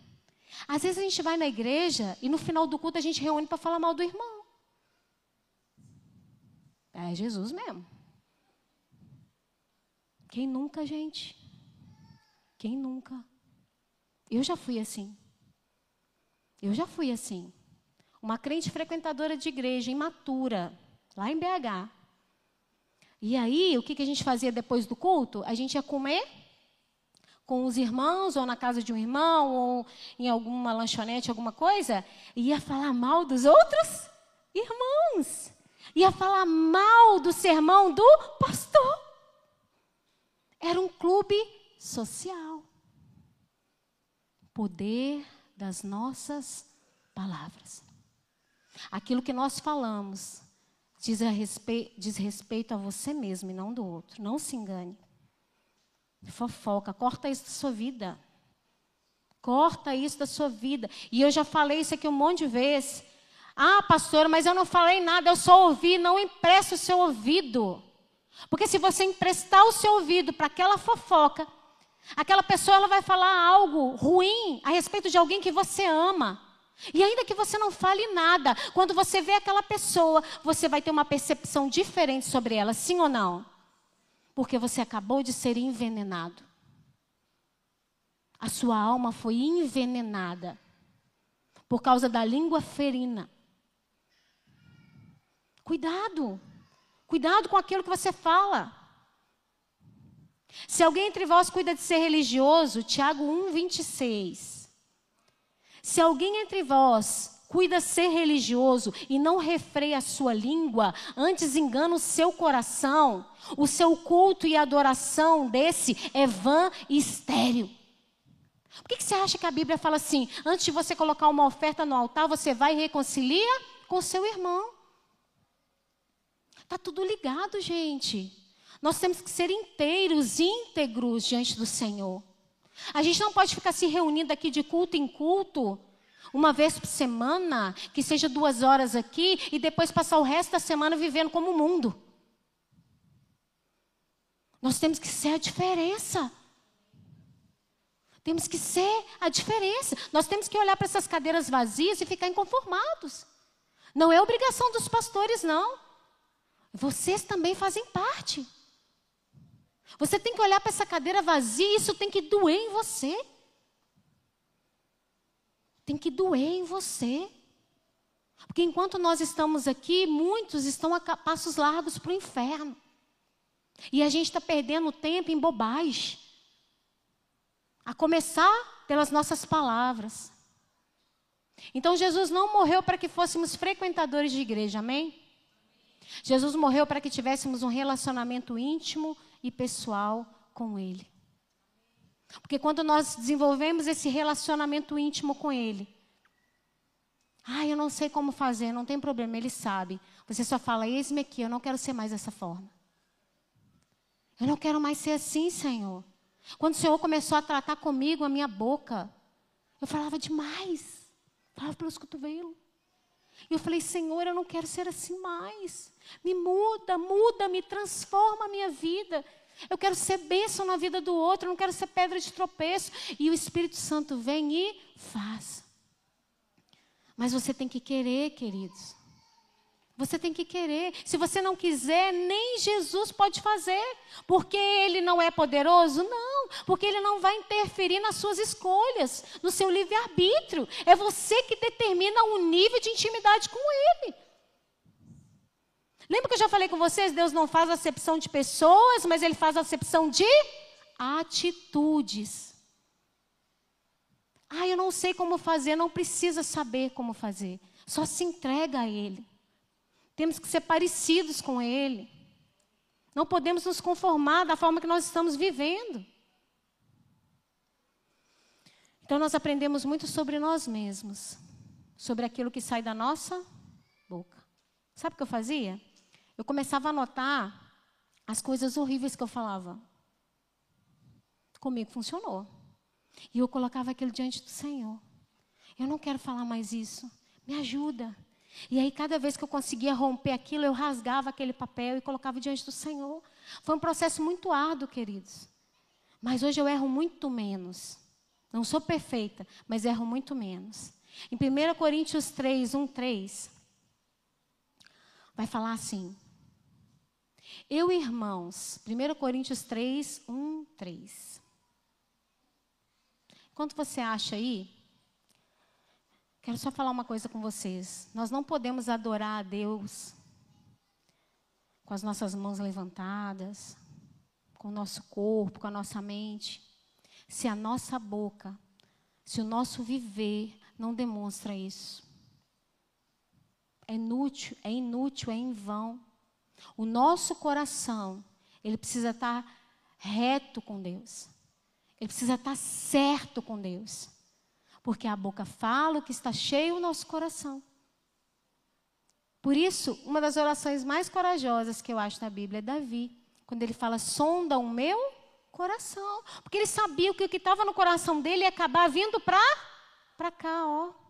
Às vezes a gente vai na igreja e no final do culto a gente reúne para falar mal do irmão. É Jesus mesmo. Quem nunca, gente? Quem nunca? Eu já fui assim. Eu já fui assim. Uma crente frequentadora de igreja, imatura, lá em BH. E aí, o que, que a gente fazia depois do culto? A gente ia comer com os irmãos, ou na casa de um irmão, ou em alguma lanchonete, alguma coisa, e ia falar mal dos outros irmãos. Ia falar mal do sermão do pastor. Era um clube social. Poder das nossas palavras. Aquilo que nós falamos diz, a respeito, diz respeito a você mesmo e não do outro. Não se engane. Fofoca, corta isso da sua vida. Corta isso da sua vida. E eu já falei isso aqui um monte de vezes. Ah, pastora, mas eu não falei nada, eu só ouvi. Não empresta o seu ouvido. Porque se você emprestar o seu ouvido para aquela fofoca, aquela pessoa ela vai falar algo ruim a respeito de alguém que você ama. E ainda que você não fale nada, quando você vê aquela pessoa, você vai ter uma percepção diferente sobre ela, sim ou não? Porque você acabou de ser envenenado. A sua alma foi envenenada por causa da língua ferina. Cuidado. Cuidado com aquilo que você fala. Se alguém entre vós cuida de ser religioso, Tiago 1, 26. Se alguém entre vós cuida ser religioso e não refreia a sua língua, antes engana o seu coração, o seu culto e adoração desse é vã e estéril. Por que, que você acha que a Bíblia fala assim? Antes de você colocar uma oferta no altar, você vai e reconcilia com seu irmão. Está tudo ligado, gente. Nós temos que ser inteiros, íntegros diante do Senhor. A gente não pode ficar se reunindo aqui de culto em culto, uma vez por semana, que seja duas horas aqui, e depois passar o resto da semana vivendo como o mundo. Nós temos que ser a diferença. Temos que ser a diferença. Nós temos que olhar para essas cadeiras vazias e ficar inconformados. Não é obrigação dos pastores, não. Vocês também fazem parte. Você tem que olhar para essa cadeira vazia e isso tem que doer em você. Tem que doer em você. Porque enquanto nós estamos aqui, muitos estão a passos largos para o inferno. E a gente está perdendo tempo em bobagem. A começar pelas nossas palavras. Então Jesus não morreu para que fôssemos frequentadores de igreja, amém? Jesus morreu para que tivéssemos um relacionamento íntimo e pessoal com Ele. Porque quando nós desenvolvemos esse relacionamento íntimo com Ele, ah, eu não sei como fazer, não tem problema, Ele sabe. Você só fala, eis-me aqui, eu não quero ser mais dessa forma. Eu não quero mais ser assim, Senhor. Quando o Senhor começou a tratar comigo, a minha boca, eu falava demais. Falava pelos cotovelos. E eu falei, Senhor, eu não quero ser assim mais. Me muda, muda, me transforma a minha vida. Eu quero ser bênção na vida do outro, não quero ser pedra de tropeço. E o Espírito Santo vem e faz. Mas você tem que querer, queridos. Você tem que querer. Se você não quiser, nem Jesus pode fazer. Porque ele não é poderoso? Não. Porque ele não vai interferir nas suas escolhas, no seu livre-arbítrio. É você que determina o nível de intimidade com ele. Lembra que eu já falei com vocês? Deus não faz acepção de pessoas, mas ele faz acepção de atitudes. Ah, eu não sei como fazer, não precisa saber como fazer. Só se entrega a ele. Temos que ser parecidos com Ele. Não podemos nos conformar da forma que nós estamos vivendo. Então, nós aprendemos muito sobre nós mesmos, sobre aquilo que sai da nossa boca. Sabe o que eu fazia? Eu começava a anotar as coisas horríveis que eu falava. Comigo funcionou. E eu colocava aquilo diante do Senhor. Eu não quero falar mais isso. Me ajuda. E aí, cada vez que eu conseguia romper aquilo, eu rasgava aquele papel e colocava diante do Senhor. Foi um processo muito árduo, queridos. Mas hoje eu erro muito menos. Não sou perfeita, mas erro muito menos. Em 1 Coríntios 3, 1, 3, vai falar assim. Eu, irmãos, 1 Coríntios 3, 1, 3. Enquanto você acha aí, Quero só falar uma coisa com vocês. Nós não podemos adorar a Deus com as nossas mãos levantadas, com o nosso corpo, com a nossa mente, se a nossa boca, se o nosso viver não demonstra isso. É inútil, é inútil, é em vão. O nosso coração, ele precisa estar reto com Deus. Ele precisa estar certo com Deus. Porque a boca fala o que está cheio o nosso coração. Por isso, uma das orações mais corajosas que eu acho na Bíblia é Davi, quando ele fala: sonda o meu coração. Porque ele sabia que o que estava no coração dele ia acabar vindo para cá, ó.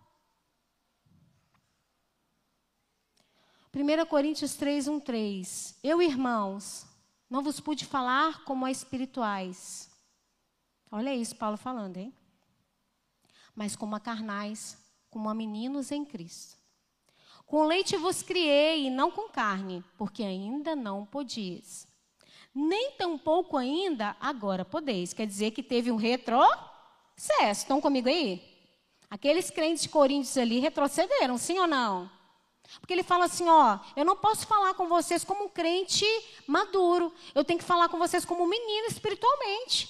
1 Coríntios 3, 1, 3. Eu, irmãos, não vos pude falar como a espirituais. Olha isso, Paulo falando, hein? mas como a carnais, como a meninos em Cristo. Com leite vos criei, e não com carne, porque ainda não podias. Nem tampouco ainda agora podeis. Quer dizer que teve um retrocesso. Estão comigo aí? Aqueles crentes de Coríntios ali retrocederam, sim ou não? Porque ele fala assim, ó, eu não posso falar com vocês como um crente maduro. Eu tenho que falar com vocês como um menino espiritualmente.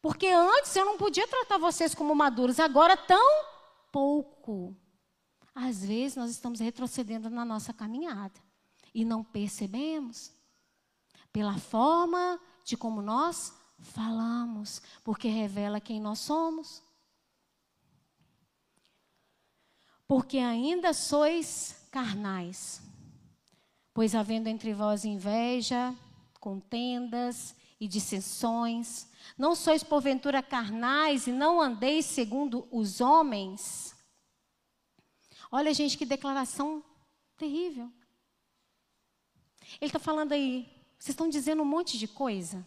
Porque antes eu não podia tratar vocês como maduros, agora tão pouco. Às vezes nós estamos retrocedendo na nossa caminhada e não percebemos. Pela forma de como nós falamos, porque revela quem nós somos. Porque ainda sois carnais, pois havendo entre vós inveja, contendas e dissensões, não sois porventura carnais e não andeis segundo os homens? Olha, gente, que declaração terrível. Ele está falando aí, vocês estão dizendo um monte de coisa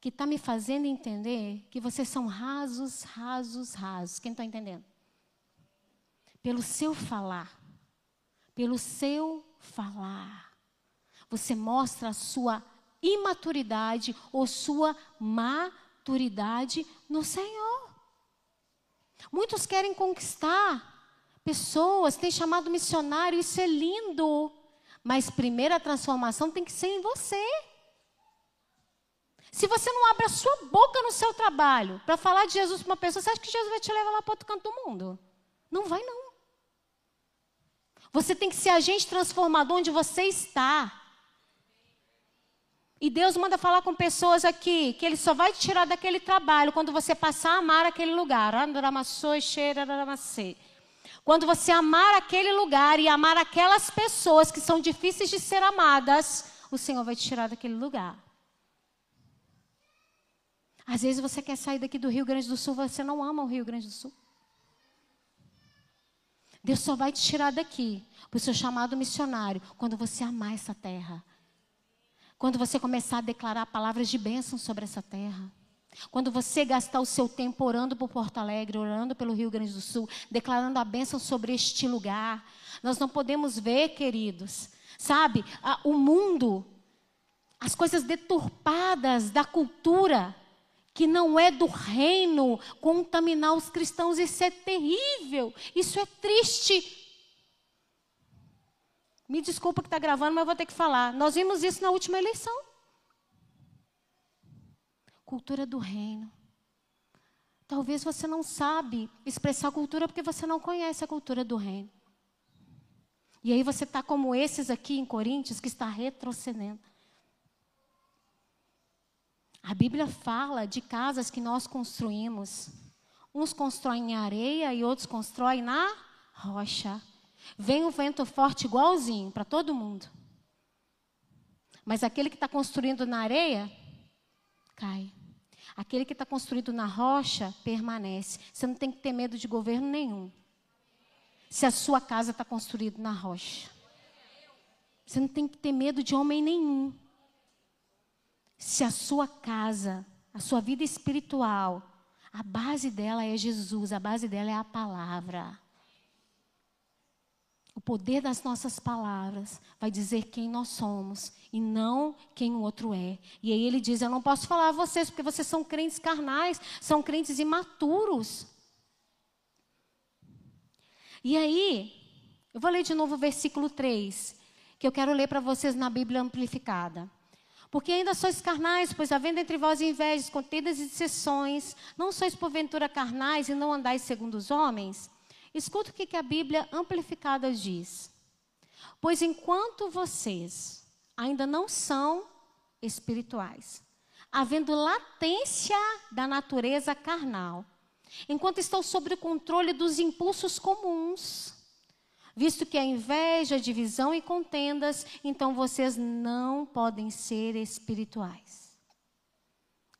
que está me fazendo entender que vocês são rasos, rasos, rasos. Quem está entendendo? Pelo seu falar. pelo seu falar. Você mostra a sua imaturidade ou sua maturidade no Senhor. Muitos querem conquistar pessoas, têm chamado missionário, isso é lindo. Mas primeiro a transformação tem que ser em você. Se você não abre a sua boca no seu trabalho para falar de Jesus para uma pessoa, você acha que Jesus vai te levar lá para outro canto do mundo? Não vai, não. Você tem que ser agente transformador onde você está. E Deus manda falar com pessoas aqui que Ele só vai te tirar daquele trabalho quando você passar a amar aquele lugar. Quando você amar aquele lugar e amar aquelas pessoas que são difíceis de ser amadas, o Senhor vai te tirar daquele lugar. Às vezes você quer sair daqui do Rio Grande do Sul, você não ama o Rio Grande do Sul. Deus só vai te tirar daqui, para o seu chamado missionário, quando você amar essa terra. Quando você começar a declarar palavras de bênção sobre essa terra. Quando você gastar o seu tempo orando por Porto Alegre, orando pelo Rio Grande do Sul, declarando a bênção sobre este lugar. Nós não podemos ver, queridos, sabe, o mundo, as coisas deturpadas da cultura, que não é do reino, contaminar os cristãos. Isso é terrível, isso é triste. Me desculpa que está gravando, mas eu vou ter que falar. Nós vimos isso na última eleição. Cultura do reino. Talvez você não sabe expressar cultura porque você não conhece a cultura do reino. E aí você está como esses aqui em Coríntios, que está retrocedendo. A Bíblia fala de casas que nós construímos. Uns constroem em areia e outros constroem na rocha. Vem o vento forte igualzinho para todo mundo. Mas aquele que está construindo na areia, cai. Aquele que está construído na rocha, permanece. Você não tem que ter medo de governo nenhum. Se a sua casa está construída na rocha. Você não tem que ter medo de homem nenhum. Se a sua casa, a sua vida espiritual, a base dela é Jesus, a base dela é a palavra. O poder das nossas palavras vai dizer quem nós somos e não quem o outro é. E aí ele diz: Eu não posso falar a vocês porque vocês são crentes carnais, são crentes imaturos. E aí, eu vou ler de novo o versículo 3, que eu quero ler para vocês na Bíblia amplificada. Porque ainda sois carnais, pois havendo entre vós invejas, contendas e dissessões, não sois porventura carnais e não andais segundo os homens? Escuta o que a Bíblia amplificada diz. Pois enquanto vocês ainda não são espirituais, havendo latência da natureza carnal, enquanto estão sob o controle dos impulsos comuns, visto que a inveja, divisão e contendas, então vocês não podem ser espirituais,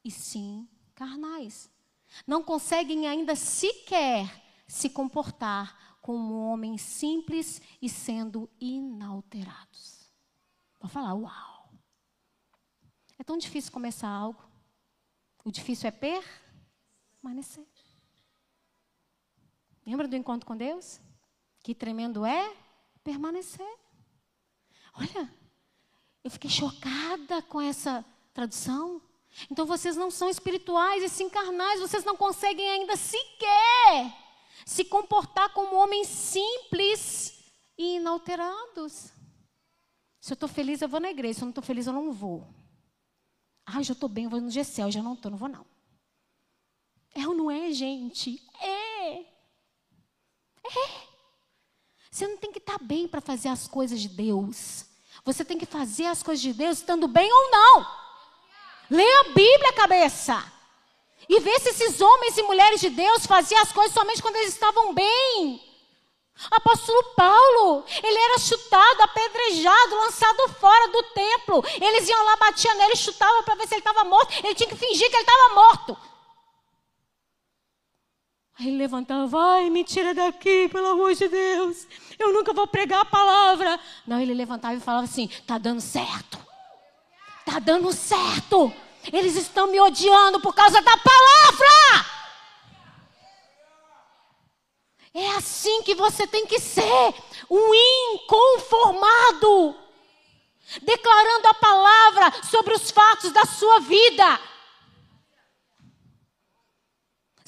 e sim carnais. Não conseguem ainda sequer se comportar como homens simples e sendo inalterados. Vou falar, uau. É tão difícil começar algo. O difícil é permanecer. Lembra do encontro com Deus? Que tremendo é permanecer. Olha, eu fiquei chocada com essa tradução. Então vocês não são espirituais e sim carnais, vocês não conseguem ainda sequer se comportar como homens simples e inalterados. Se eu estou feliz, eu vou na igreja. Se eu não estou feliz, eu não vou. Ah, já estou bem, eu vou no GCL. Já não estou, não vou não. É ou não é, gente? É. É. Você não tem que estar tá bem para fazer as coisas de Deus. Você tem que fazer as coisas de Deus estando bem ou não. Leia a Bíblia, cabeça. E ver se esses homens e mulheres de Deus faziam as coisas somente quando eles estavam bem. Apóstolo Paulo, ele era chutado, apedrejado, lançado fora do templo. Eles iam lá, batiam nele, chutavam para ver se ele estava morto. Ele tinha que fingir que ele estava morto. Aí ele levantava, vai, me tira daqui, pelo amor de Deus. Eu nunca vou pregar a palavra. Não, ele levantava e falava assim: tá dando certo. Tá dando certo. Eles estão me odiando por causa da palavra. É assim que você tem que ser, um inconformado, declarando a palavra sobre os fatos da sua vida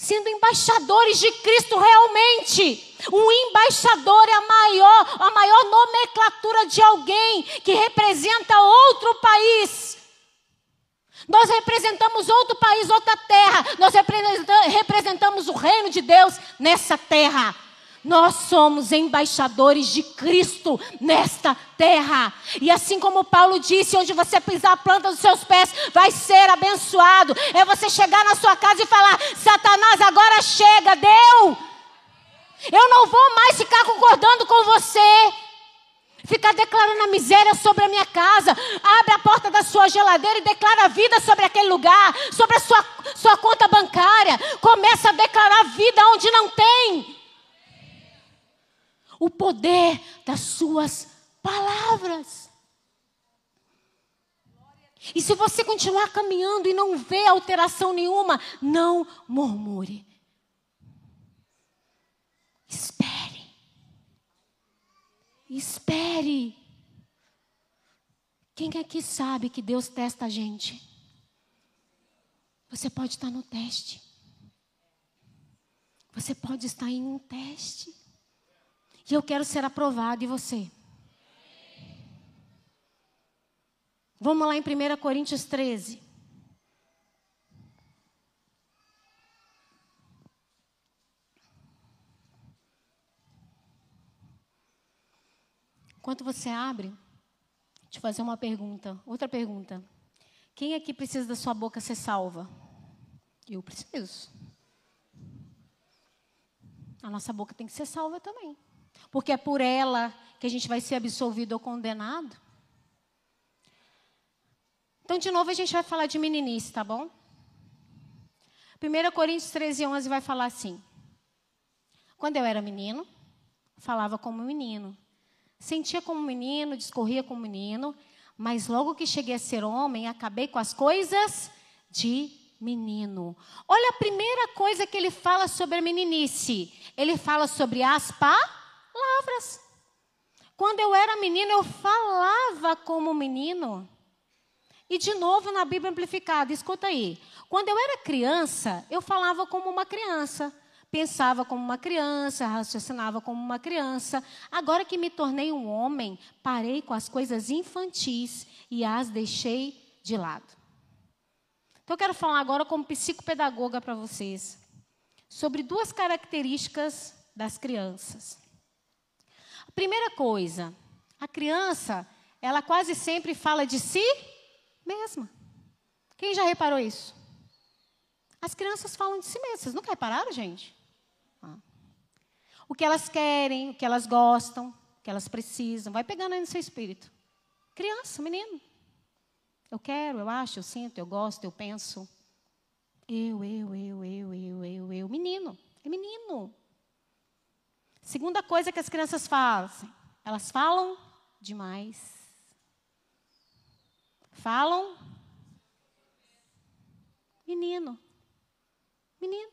sendo embaixadores de Cristo realmente. O embaixador é a maior, a maior nomenclatura de alguém que representa outro país. Nós representamos outro país, outra terra. Nós representamos o reino de Deus nessa terra. Nós somos embaixadores de Cristo nesta terra. E assim como Paulo disse, onde você pisar a planta dos seus pés, vai ser abençoado. É você chegar na sua casa e falar: Satanás, agora chega, deu. Eu não vou mais ficar concordando com você. Ficar declarando a miséria sobre a minha casa. Abre a porta da sua geladeira e declara a vida sobre aquele lugar, sobre a sua, sua conta bancária. Começa a declarar vida onde não tem o poder das suas palavras. E se você continuar caminhando e não vê alteração nenhuma, não murmure. Espere. Espere. Quem aqui sabe que Deus testa a gente? Você pode estar no teste. Você pode estar em um teste. E eu quero ser aprovado, e você? Vamos lá em 1 Coríntios 13. Enquanto você abre, eu fazer uma pergunta. Outra pergunta. Quem aqui precisa da sua boca ser salva? Eu preciso. A nossa boca tem que ser salva também porque é por ela que a gente vai ser absolvido ou condenado. Então, de novo, a gente vai falar de meninice, tá bom? 1 Coríntios 13, 11 vai falar assim: Quando eu era menino, falava como menino, sentia como menino, discorria como menino, mas logo que cheguei a ser homem, acabei com as coisas de menino. Olha a primeira coisa que ele fala sobre a meninice. Ele fala sobre as palavras palavras. Quando eu era menino, eu falava como menino. E de novo na Bíblia amplificada, escuta aí. Quando eu era criança, eu falava como uma criança, pensava como uma criança, raciocinava como uma criança. Agora que me tornei um homem, parei com as coisas infantis e as deixei de lado. Então eu quero falar agora como psicopedagoga para vocês sobre duas características das crianças. Primeira coisa, a criança, ela quase sempre fala de si mesma. Quem já reparou isso? As crianças falam de si mesmas. Vocês nunca repararam, gente? O que elas querem, o que elas gostam, o que elas precisam. Vai pegando aí no seu espírito. Criança, menino. Eu quero, eu acho, eu sinto, eu gosto, eu penso. Eu, eu, eu, eu, eu, eu, eu. Menino. É menino. Segunda coisa que as crianças fazem, elas falam demais. Falam. Menino. Menino.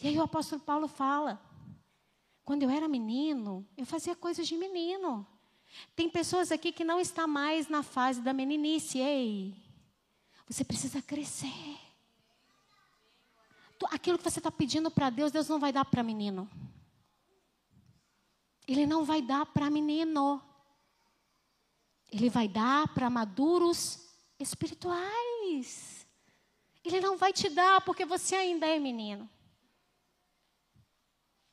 E aí o apóstolo Paulo fala: quando eu era menino, eu fazia coisas de menino. Tem pessoas aqui que não estão mais na fase da meninice. Ei, você precisa crescer aquilo que você está pedindo para Deus, Deus não vai dar para menino. Ele não vai dar para menino. Ele vai dar para maduros espirituais. Ele não vai te dar porque você ainda é menino.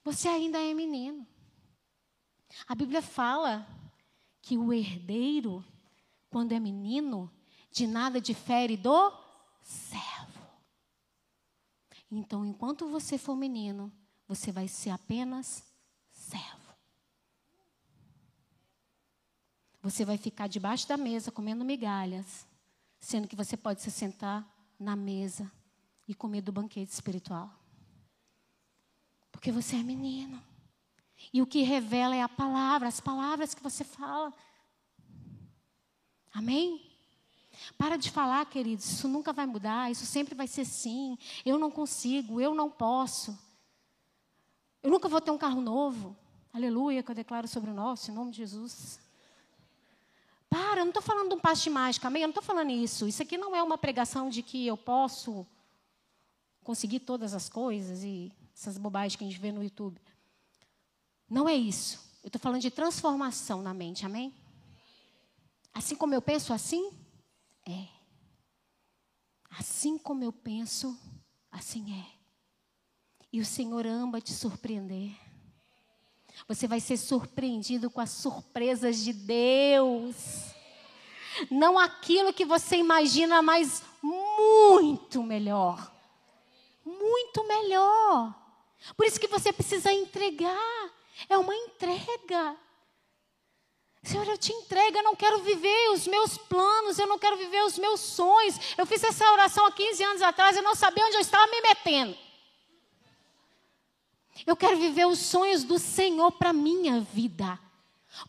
Você ainda é menino. A Bíblia fala que o herdeiro, quando é menino, de nada difere do servo. Então, enquanto você for menino, você vai ser apenas servo. Você vai ficar debaixo da mesa comendo migalhas, sendo que você pode se sentar na mesa e comer do banquete espiritual. Porque você é menino. E o que revela é a palavra, as palavras que você fala. Amém? Para de falar, queridos, isso nunca vai mudar, isso sempre vai ser sim. Eu não consigo, eu não posso. Eu nunca vou ter um carro novo. Aleluia, que eu declaro sobre o nosso, em nome de Jesus. Para, eu não estou falando de um passe de mágica, amém? Eu não estou falando isso. Isso aqui não é uma pregação de que eu posso conseguir todas as coisas e essas bobagens que a gente vê no YouTube. Não é isso. Eu estou falando de transformação na mente, amém? Assim como eu penso assim, é. Assim como eu penso, assim é. E o Senhor ama te surpreender. Você vai ser surpreendido com as surpresas de Deus. Não aquilo que você imagina, mas muito melhor. Muito melhor. Por isso que você precisa entregar. É uma entrega. Senhor, eu te entrego, eu não quero viver os meus planos, eu não quero viver os meus sonhos. Eu fiz essa oração há 15 anos atrás, eu não sabia onde eu estava me metendo. Eu quero viver os sonhos do Senhor para minha vida.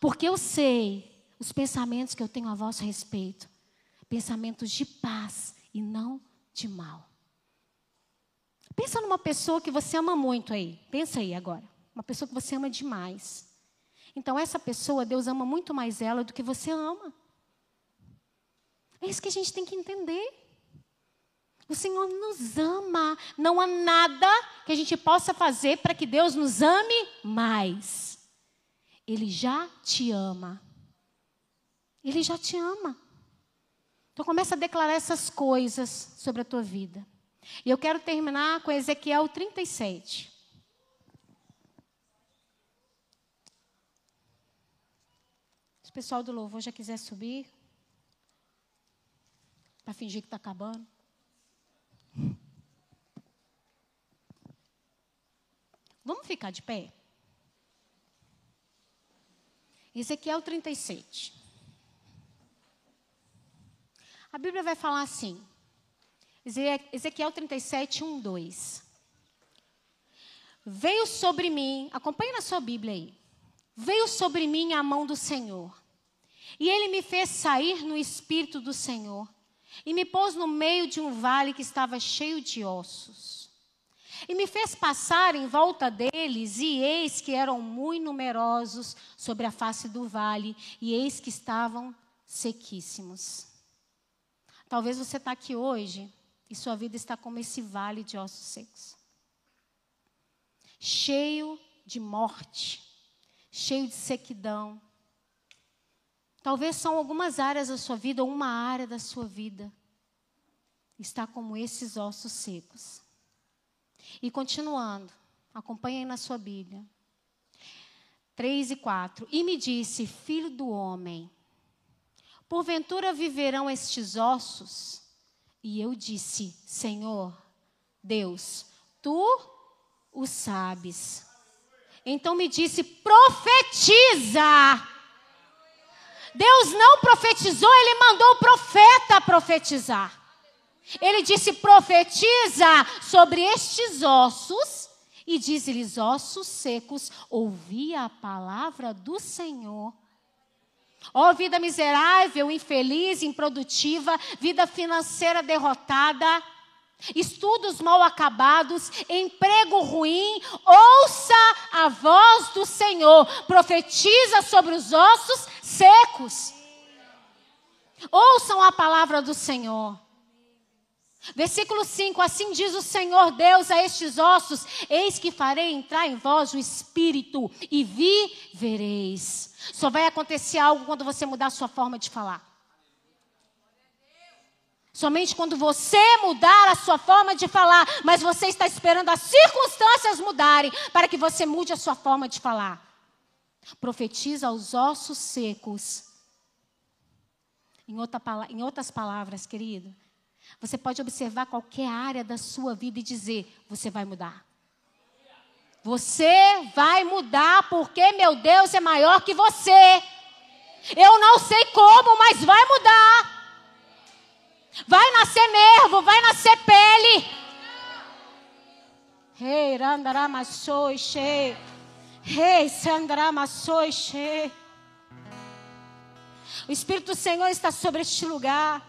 Porque eu sei os pensamentos que eu tenho a vosso respeito. Pensamentos de paz e não de mal. Pensa numa pessoa que você ama muito aí. Pensa aí agora. Uma pessoa que você ama demais. Então, essa pessoa, Deus ama muito mais ela do que você ama. É isso que a gente tem que entender. O Senhor nos ama. Não há nada que a gente possa fazer para que Deus nos ame mais. Ele já te ama. Ele já te ama. Então começa a declarar essas coisas sobre a tua vida. E eu quero terminar com Ezequiel 37. Se o pessoal do louvor já quiser subir, para fingir que está acabando. Vamos ficar de pé? Ezequiel 37. A Bíblia vai falar assim. Ezequiel 37, 1, 2. Veio sobre mim, acompanhe na sua Bíblia aí. Veio sobre mim a mão do Senhor. E ele me fez sair no espírito do Senhor. E me pôs no meio de um vale que estava cheio de ossos. E me fez passar em volta deles, e eis que eram muito numerosos sobre a face do vale, e eis que estavam sequíssimos. Talvez você está aqui hoje e sua vida está como esse vale de ossos secos cheio de morte, cheio de sequidão. Talvez são algumas áreas da sua vida, ou uma área da sua vida, está como esses ossos secos. E continuando, acompanhem na sua Bíblia. 3 e 4. E me disse, filho do homem, porventura viverão estes ossos? E eu disse, Senhor, Deus, tu o sabes. Então me disse, profetiza. Deus não profetizou, ele mandou o profeta profetizar. Ele disse: profetiza sobre estes ossos, e diz-lhes: ossos secos, ouvi a palavra do Senhor. Ó oh, vida miserável, infeliz, improdutiva, vida financeira derrotada, estudos mal acabados, emprego ruim, ouça a voz do Senhor, profetiza sobre os ossos secos. Ouçam a palavra do Senhor. Versículo 5: Assim diz o Senhor Deus a estes ossos: Eis que farei entrar em vós o espírito e vivereis. Só vai acontecer algo quando você mudar a sua forma de falar. Somente quando você mudar a sua forma de falar, mas você está esperando as circunstâncias mudarem para que você mude a sua forma de falar. Profetiza aos ossos secos. Em, outra, em outras palavras, querido, você pode observar qualquer área da sua vida e dizer: você vai mudar. Você vai mudar porque meu Deus é maior que você. Eu não sei como, mas vai mudar. Vai nascer nervo, vai nascer pele. Rei, randaramassoi, che. Rei, sandaramassoi, che. O Espírito do Senhor está sobre este lugar.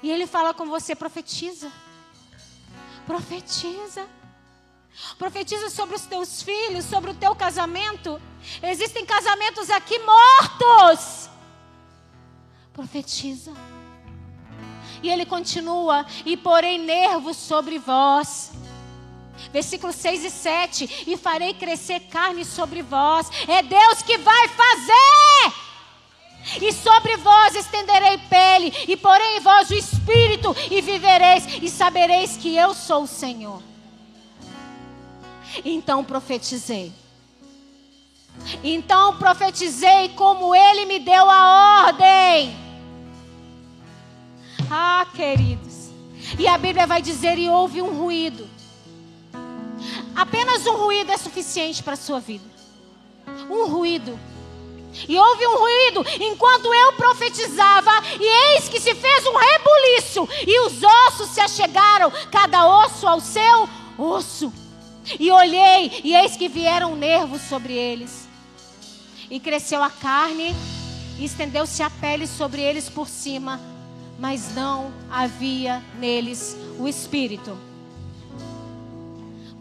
E ele fala com você, profetiza. Profetiza. Profetiza sobre os teus filhos, sobre o teu casamento. Existem casamentos aqui mortos. Profetiza. E ele continua: E porei nervos sobre vós. Versículos 6 e 7. E farei crescer carne sobre vós. É Deus que vai fazer. E sobre vós estenderei pele, e porei em vós o espírito, e vivereis, e sabereis que eu sou o Senhor. Então profetizei. Então profetizei como ele me deu a ordem. Ah, queridos. E a Bíblia vai dizer: e houve um ruído. Apenas um ruído é suficiente para a sua vida. Um ruído. E houve um ruído enquanto eu profetizava, e eis que se fez um rebuliço, e os ossos se achegaram, cada osso ao seu osso. E olhei, e eis que vieram nervos sobre eles. E cresceu a carne, e estendeu-se a pele sobre eles por cima, mas não havia neles o espírito.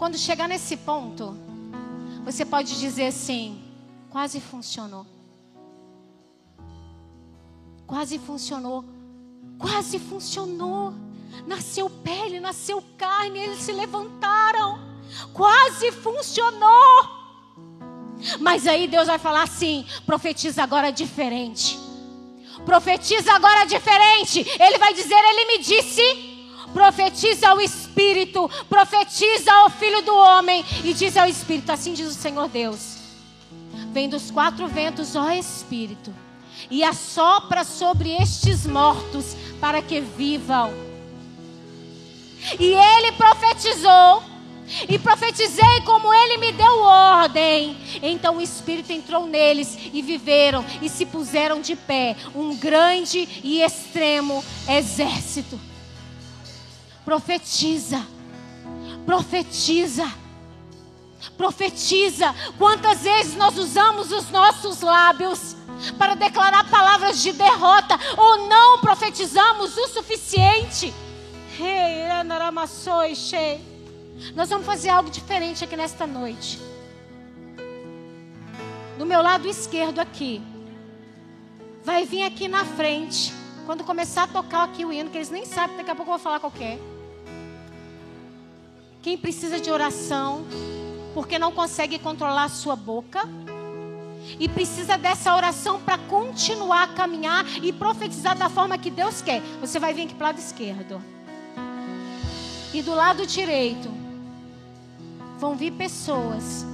Quando chegar nesse ponto, você pode dizer assim: quase funcionou. Quase funcionou. Quase funcionou. Nasceu pele, nasceu carne, eles se levantaram. Quase funcionou. Mas aí Deus vai falar assim: profetiza agora diferente. Profetiza agora diferente. Ele vai dizer: Ele me disse. Profetiza ao Espírito, profetiza ao Filho do Homem e diz ao Espírito: Assim diz o Senhor Deus. Vem dos quatro ventos, ó Espírito, e assopra sobre estes mortos para que vivam. E ele profetizou, e profetizei como ele me deu ordem. Então o Espírito entrou neles e viveram e se puseram de pé, um grande e extremo exército. Profetiza, profetiza, profetiza. Quantas vezes nós usamos os nossos lábios? para declarar palavras de derrota ou não profetizamos o suficiente. Nós vamos fazer algo diferente aqui nesta noite. Do meu lado esquerdo aqui, vai vir aqui na frente, quando começar a tocar aqui o hino, que eles nem sabem, daqui a pouco eu vou falar qualquer. Quem precisa de oração, porque não consegue controlar a sua boca e precisa dessa oração para continuar a caminhar e profetizar da forma que Deus quer. Você vai vir aqui para o lado esquerdo. E do lado direito vão vir pessoas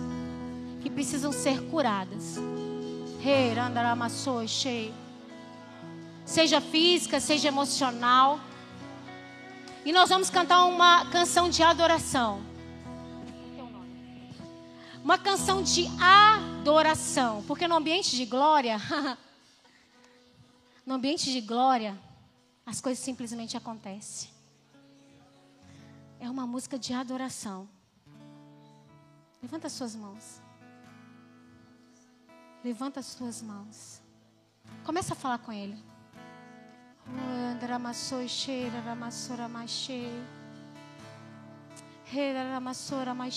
que precisam ser curadas. Seja física, seja emocional. E nós vamos cantar uma canção de adoração. Uma canção de adoração. Porque no ambiente de glória, no ambiente de glória, as coisas simplesmente acontecem. É uma música de adoração. Levanta as suas mãos. Levanta as suas mãos. Começa a falar com ele. Andramassoi cheira, ramassora mais cheia. Rera ramassora mais